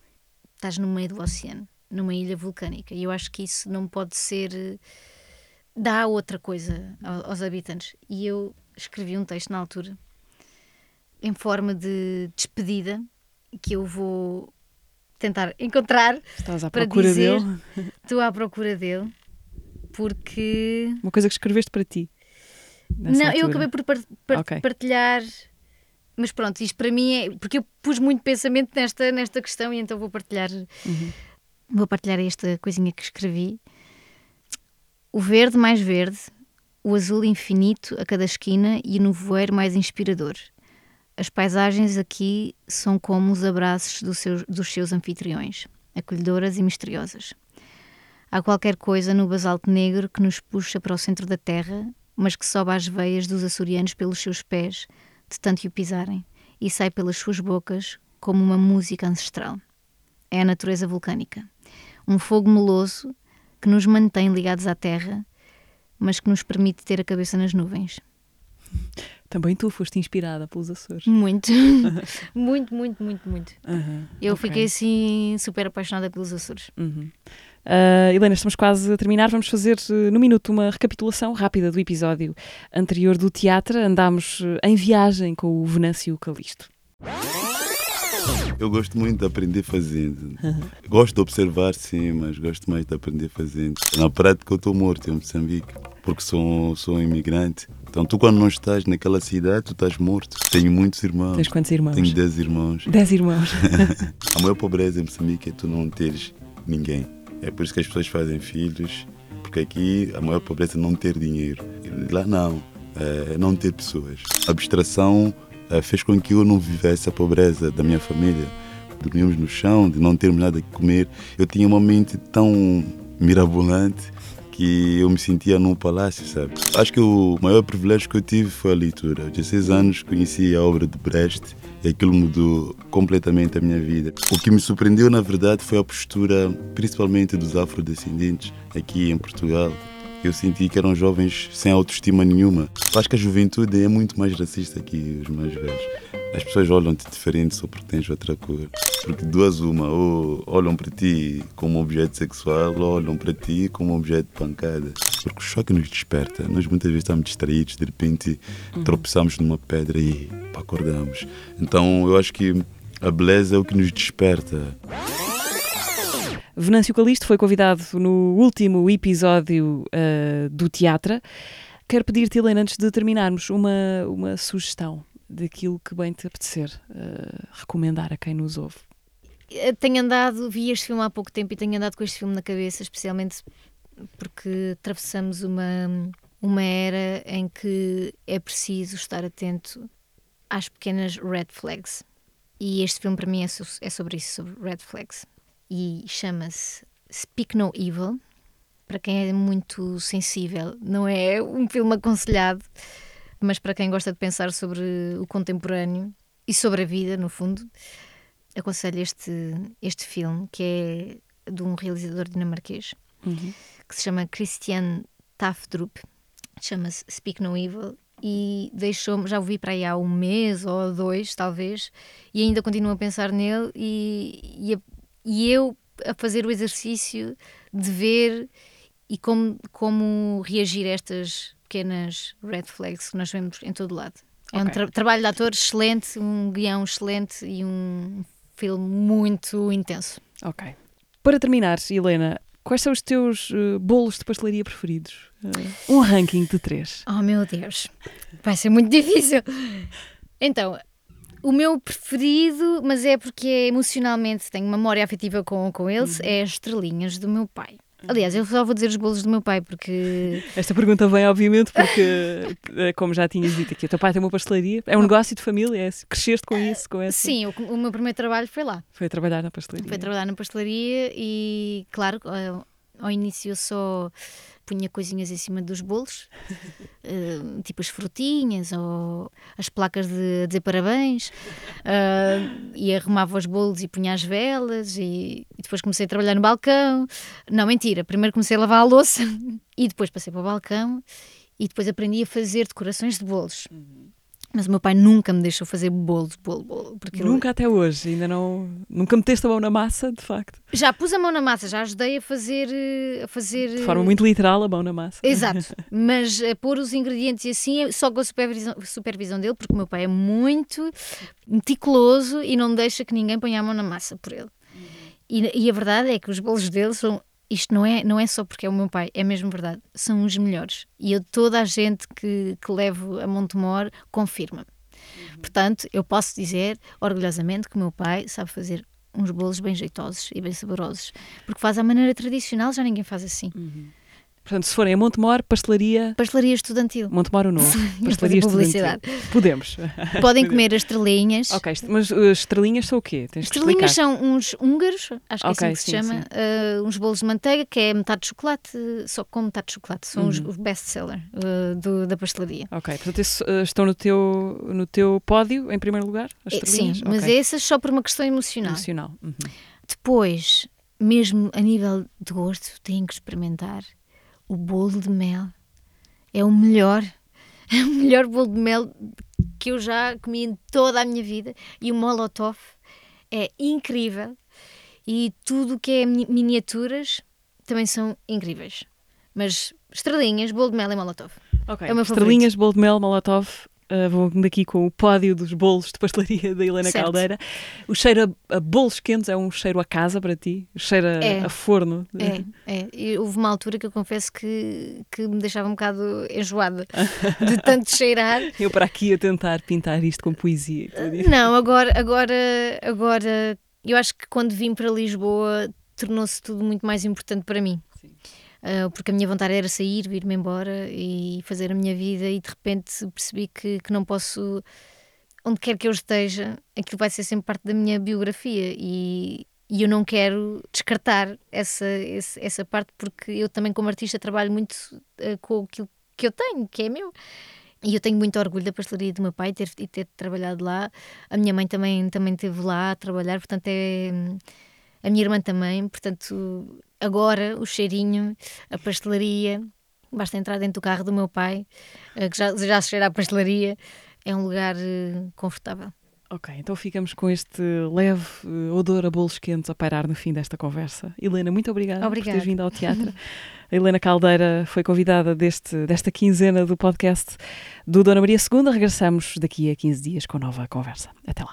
Speaker 3: estás no meio do oceano, numa ilha vulcânica. E eu acho que isso não pode ser. Eh, dá outra coisa aos habitantes. E eu escrevi um texto na altura em forma de despedida que eu vou tentar encontrar.
Speaker 2: Estás à procura
Speaker 3: dizer-
Speaker 2: dele. [laughs]
Speaker 3: Estou à procura dele porque
Speaker 2: Uma coisa que escreveste para ti.
Speaker 3: não, eu
Speaker 2: altura.
Speaker 3: acabei por partilhar. Mas pronto, isto para mim é. Porque eu pus muito pensamento nesta, nesta questão e então vou partilhar.
Speaker 2: Uhum.
Speaker 3: Vou partilhar esta coisinha que escrevi. O verde mais verde, o azul infinito a cada esquina e o nevoeiro mais inspirador. As paisagens aqui são como os abraços dos seus, dos seus anfitriões, acolhedoras e misteriosas. Há qualquer coisa no basalto negro que nos puxa para o centro da terra, mas que sobe às veias dos açorianos pelos seus pés, de tanto o pisarem, e sai pelas suas bocas como uma música ancestral. É a natureza vulcânica. Um fogo meloso que nos mantém ligados à terra, mas que nos permite ter a cabeça nas nuvens.
Speaker 2: Também tu foste inspirada pelos Açores.
Speaker 3: Muito, [laughs] muito, muito, muito, muito.
Speaker 2: Aham,
Speaker 3: Eu
Speaker 2: ok.
Speaker 3: fiquei assim super apaixonada pelos Açores.
Speaker 2: Uhum. Ah, Helena, estamos quase a terminar. Vamos fazer eh, no minuto uma recapitulação rápida do episódio anterior do teatro. Andámos eh, em viagem com o Venâncio Calisto.
Speaker 5: Eu gosto muito de aprender fazendo. [laughs] Gosto de observar, sim, mas gosto mais de aprender fazendo. Na prática, eu estou morto em Moçambique, porque sou, sou um imigrante. Então, tu, quando não estás naquela cidade, tu estás morto. Tenho muitos irmãos.
Speaker 2: Tens quantos irmãos?
Speaker 5: Tenho 10 irmãos.
Speaker 2: Dez irmãos. [laughs]
Speaker 5: A maior pobreza em Moçambique é tu não teres ninguém. É por isso que as pessoas fazem filhos, porque aqui a maior pobreza é não ter dinheiro. Lá não, é não ter pessoas. A abstração eh, fez com que eu não vivesse a pobreza da minha família. Dormíamos no chão, de não termos nada que comer. Eu tinha uma mente tão mirabolante que eu me sentia num palácio, sabe? Acho que o maior privilégio que eu tive foi a leitura. Aos 16 anos conheci a obra de Brecht e aquilo mudou completamente a minha vida. O que me surpreendeu, na verdade, foi a postura, principalmente dos afrodescendentes aqui em Portugal. Eu senti que eram jovens sem autoestima nenhuma. Acho que a juventude é muito mais racista que os mais velhos. As pessoas olham-te diferente só porque tens outra cor. Porque duas uma, ou olham para ti como objeto sexual, ou olham para ti como objeto de pancada. Porque o choque nos desperta. Nós muitas vezes estamos distraídos, de repente tropeçamos numa pedra e acordamos. Então eu acho que a beleza é o que nos desperta.
Speaker 2: Venâncio Calisto foi convidado no último episódio ah, do teatro. Quero pedir-te, Helena, antes de terminarmos, uma, uma sugestão daquilo que bem te apetecer ah, recomendar a quem nos ouve.
Speaker 3: Eu tenho andado, vi este filme há pouco tempo e tenho andado com este filme na cabeça, especialmente porque atravessamos uma, uma era em que é preciso estar atento às pequenas red flags. E este filme para mim é, so- é sobre isso, sobre red flags. E chama-se Speak No Evil. Para quem é muito sensível, não é um filme aconselhado, mas para quem gosta de pensar sobre o contemporâneo e sobre a vida, no fundo, aconselho este, este filme, que é de um realizador dinamarquês, que se chama Christian Tafdrup, chama-se Speak No Evil, e deixou-me, já o vi para aí há um mês ou dois, talvez, e ainda continuo a pensar nele, e, e, a- e eu a fazer o exercício de ver e como, como reagir a estas pequenas red flags que nós vemos em todo lado. É um
Speaker 2: Ok.
Speaker 3: tra- trabalho de ator excelente, um guião excelente e um filme muito intenso.
Speaker 2: Ok. Para terminar, Helena, quais são os teus eh, bolos de pastelaria preferidos? Eh, um ranking de três.
Speaker 3: Oh meu Deus, vai ser muito difícil. Então, o meu preferido, mas é porque emocionalmente tenho memória afetiva com, com eles, é as estrelinhas do meu pai. Aliás, eu só vou dizer os bolos do meu pai porque
Speaker 2: Esta pergunta vem, obviamente, porque, eh, como já tinhas dito aqui, o teu pai tem uma pastelaria, é um negócio de família, é, cresceste com isso, com essa...
Speaker 3: sim, o, o meu primeiro trabalho foi lá.
Speaker 2: Foi trabalhar na pastelaria.
Speaker 3: Foi trabalhar na pastelaria e, claro, ao- ao início eu só punha coisinhas em cima dos bolos, [laughs] eh, tipo as frutinhas ou as placas de dizer parabéns, eh, e arrumava os bolos e punha as velas, e, e depois comecei a trabalhar no balcão. Não, mentira, primeiro comecei a lavar a louça [laughs] e depois passei para o balcão e depois aprendi a fazer decorações de bolos. Mas o meu pai nunca me deixou fazer bolo, bolo, bolo. Porque ele-
Speaker 2: Nunca até hoje, ainda não. Nunca meteste a mão na massa, de facto.
Speaker 3: Já pus a mão na massa, já ajudei a fazer. eh, A fazer
Speaker 2: De forma muito literal, a mão na massa.
Speaker 3: Exato, [laughs] mas a pôr os ingredientes e assim só com a supervisão, supervisão dele, porque o meu pai é muito meticuloso e não deixa que ninguém ponha a mão na massa por ele. E, e a verdade é que os bolos dele são. Isto não é, não é só porque é o meu pai, é mesmo verdade. São os melhores. E eu, toda a gente que, que levo a Montemor confirma. Portanto, eu posso dizer orgulhosamente que o meu pai sabe fazer uns bolos bem jeitosos e bem saborosos. Porque faz à maneira tradicional, já ninguém faz assim.
Speaker 2: Portanto, se forem a Montemor, pastelaria.
Speaker 3: Pastelaria estudantil.
Speaker 2: Montemor ou novo?
Speaker 3: fazer
Speaker 2: Pastelaria
Speaker 3: publicidade.
Speaker 2: estudantil. Podemos. [laughs]
Speaker 3: Podem comer as estrelinhas.
Speaker 2: ok, mas uh, estrelinhas são o quê? Tens
Speaker 3: Estrelinhas são uns húngaros, acho que é
Speaker 2: Ok,
Speaker 3: assim que se
Speaker 2: sim,
Speaker 3: chama,
Speaker 2: sim.
Speaker 3: uh, uns bolos de manteiga, que é metade de chocolate, só com metade de chocolate. São
Speaker 2: Uhum.
Speaker 3: os, best-seller uh, do- da pastelaria.
Speaker 2: Ok, portanto, isso, uh, estão no teu, no teu pódio, em primeiro lugar? As
Speaker 3: É, Sim,
Speaker 2: estrelinhas?
Speaker 3: mas essas só por uma questão emocional.
Speaker 2: Emocional. Uhum.
Speaker 3: Depois, mesmo a nível de gosto, têm que experimentar o bolo de mel. É o melhor, é [laughs] o melhor bolo de mel que eu já comi em toda a minha vida. E o molotov é incrível. E tudo o que é mini- miniaturas também são incríveis. Mas estrelinhas, bolo de mel e molotov.
Speaker 2: Ok,
Speaker 3: É
Speaker 2: estrelinhas, bolo de mel, molotov. Uh, vou daqui com o pódio dos bolos de pastelaria da Helena
Speaker 3: Certo.
Speaker 2: Caldeira. O cheiro a, a bolos quentes é um cheiro a casa para ti? O cheiro a,
Speaker 3: É.
Speaker 2: a forno?
Speaker 3: É, é. E houve uma altura que eu confesso que, que me deixava um bocado enjoada de [laughs] tanto cheirar.
Speaker 2: Eu para aqui a tentar pintar isto com poesia.
Speaker 3: Não, agora, agora, agora, eu acho que quando vim para Lisboa tornou-se tudo muito mais importante para mim.
Speaker 2: Sim.
Speaker 3: Ah, porque a minha vontade era sair, vir-me embora e fazer a minha vida, e de repente percebi que, que não posso, onde quer que eu esteja, aquilo vai ser sempre parte da minha biografia e, e eu não quero descartar essa, esse- essa parte, porque eu também, como artista, trabalho muito ah, com aquilo que eu tenho, que é meu. E eu tenho muito orgulho da pastelaria do meu pai e ter trabalhado lá. A minha mãe também, também esteve lá a trabalhar, portanto, é. A minha irmã também, portanto, agora o cheirinho, a pastelaria, basta entrar dentro do carro do meu pai, eh, que já, já se cheira a pastelaria, é um lugar eh, confortável.
Speaker 2: Ok, então ficamos com este leve eh, odor a bolos quentes a pairar no fim desta conversa. Helena, muito obrigada, por
Speaker 3: Obrigada.
Speaker 2: teres vindo ao teatro. A Helena Caldeira foi convidada deste, desta quinzena do podcast do Dona Maria II. Regressamos daqui a 15 dias com nova conversa. Até lá.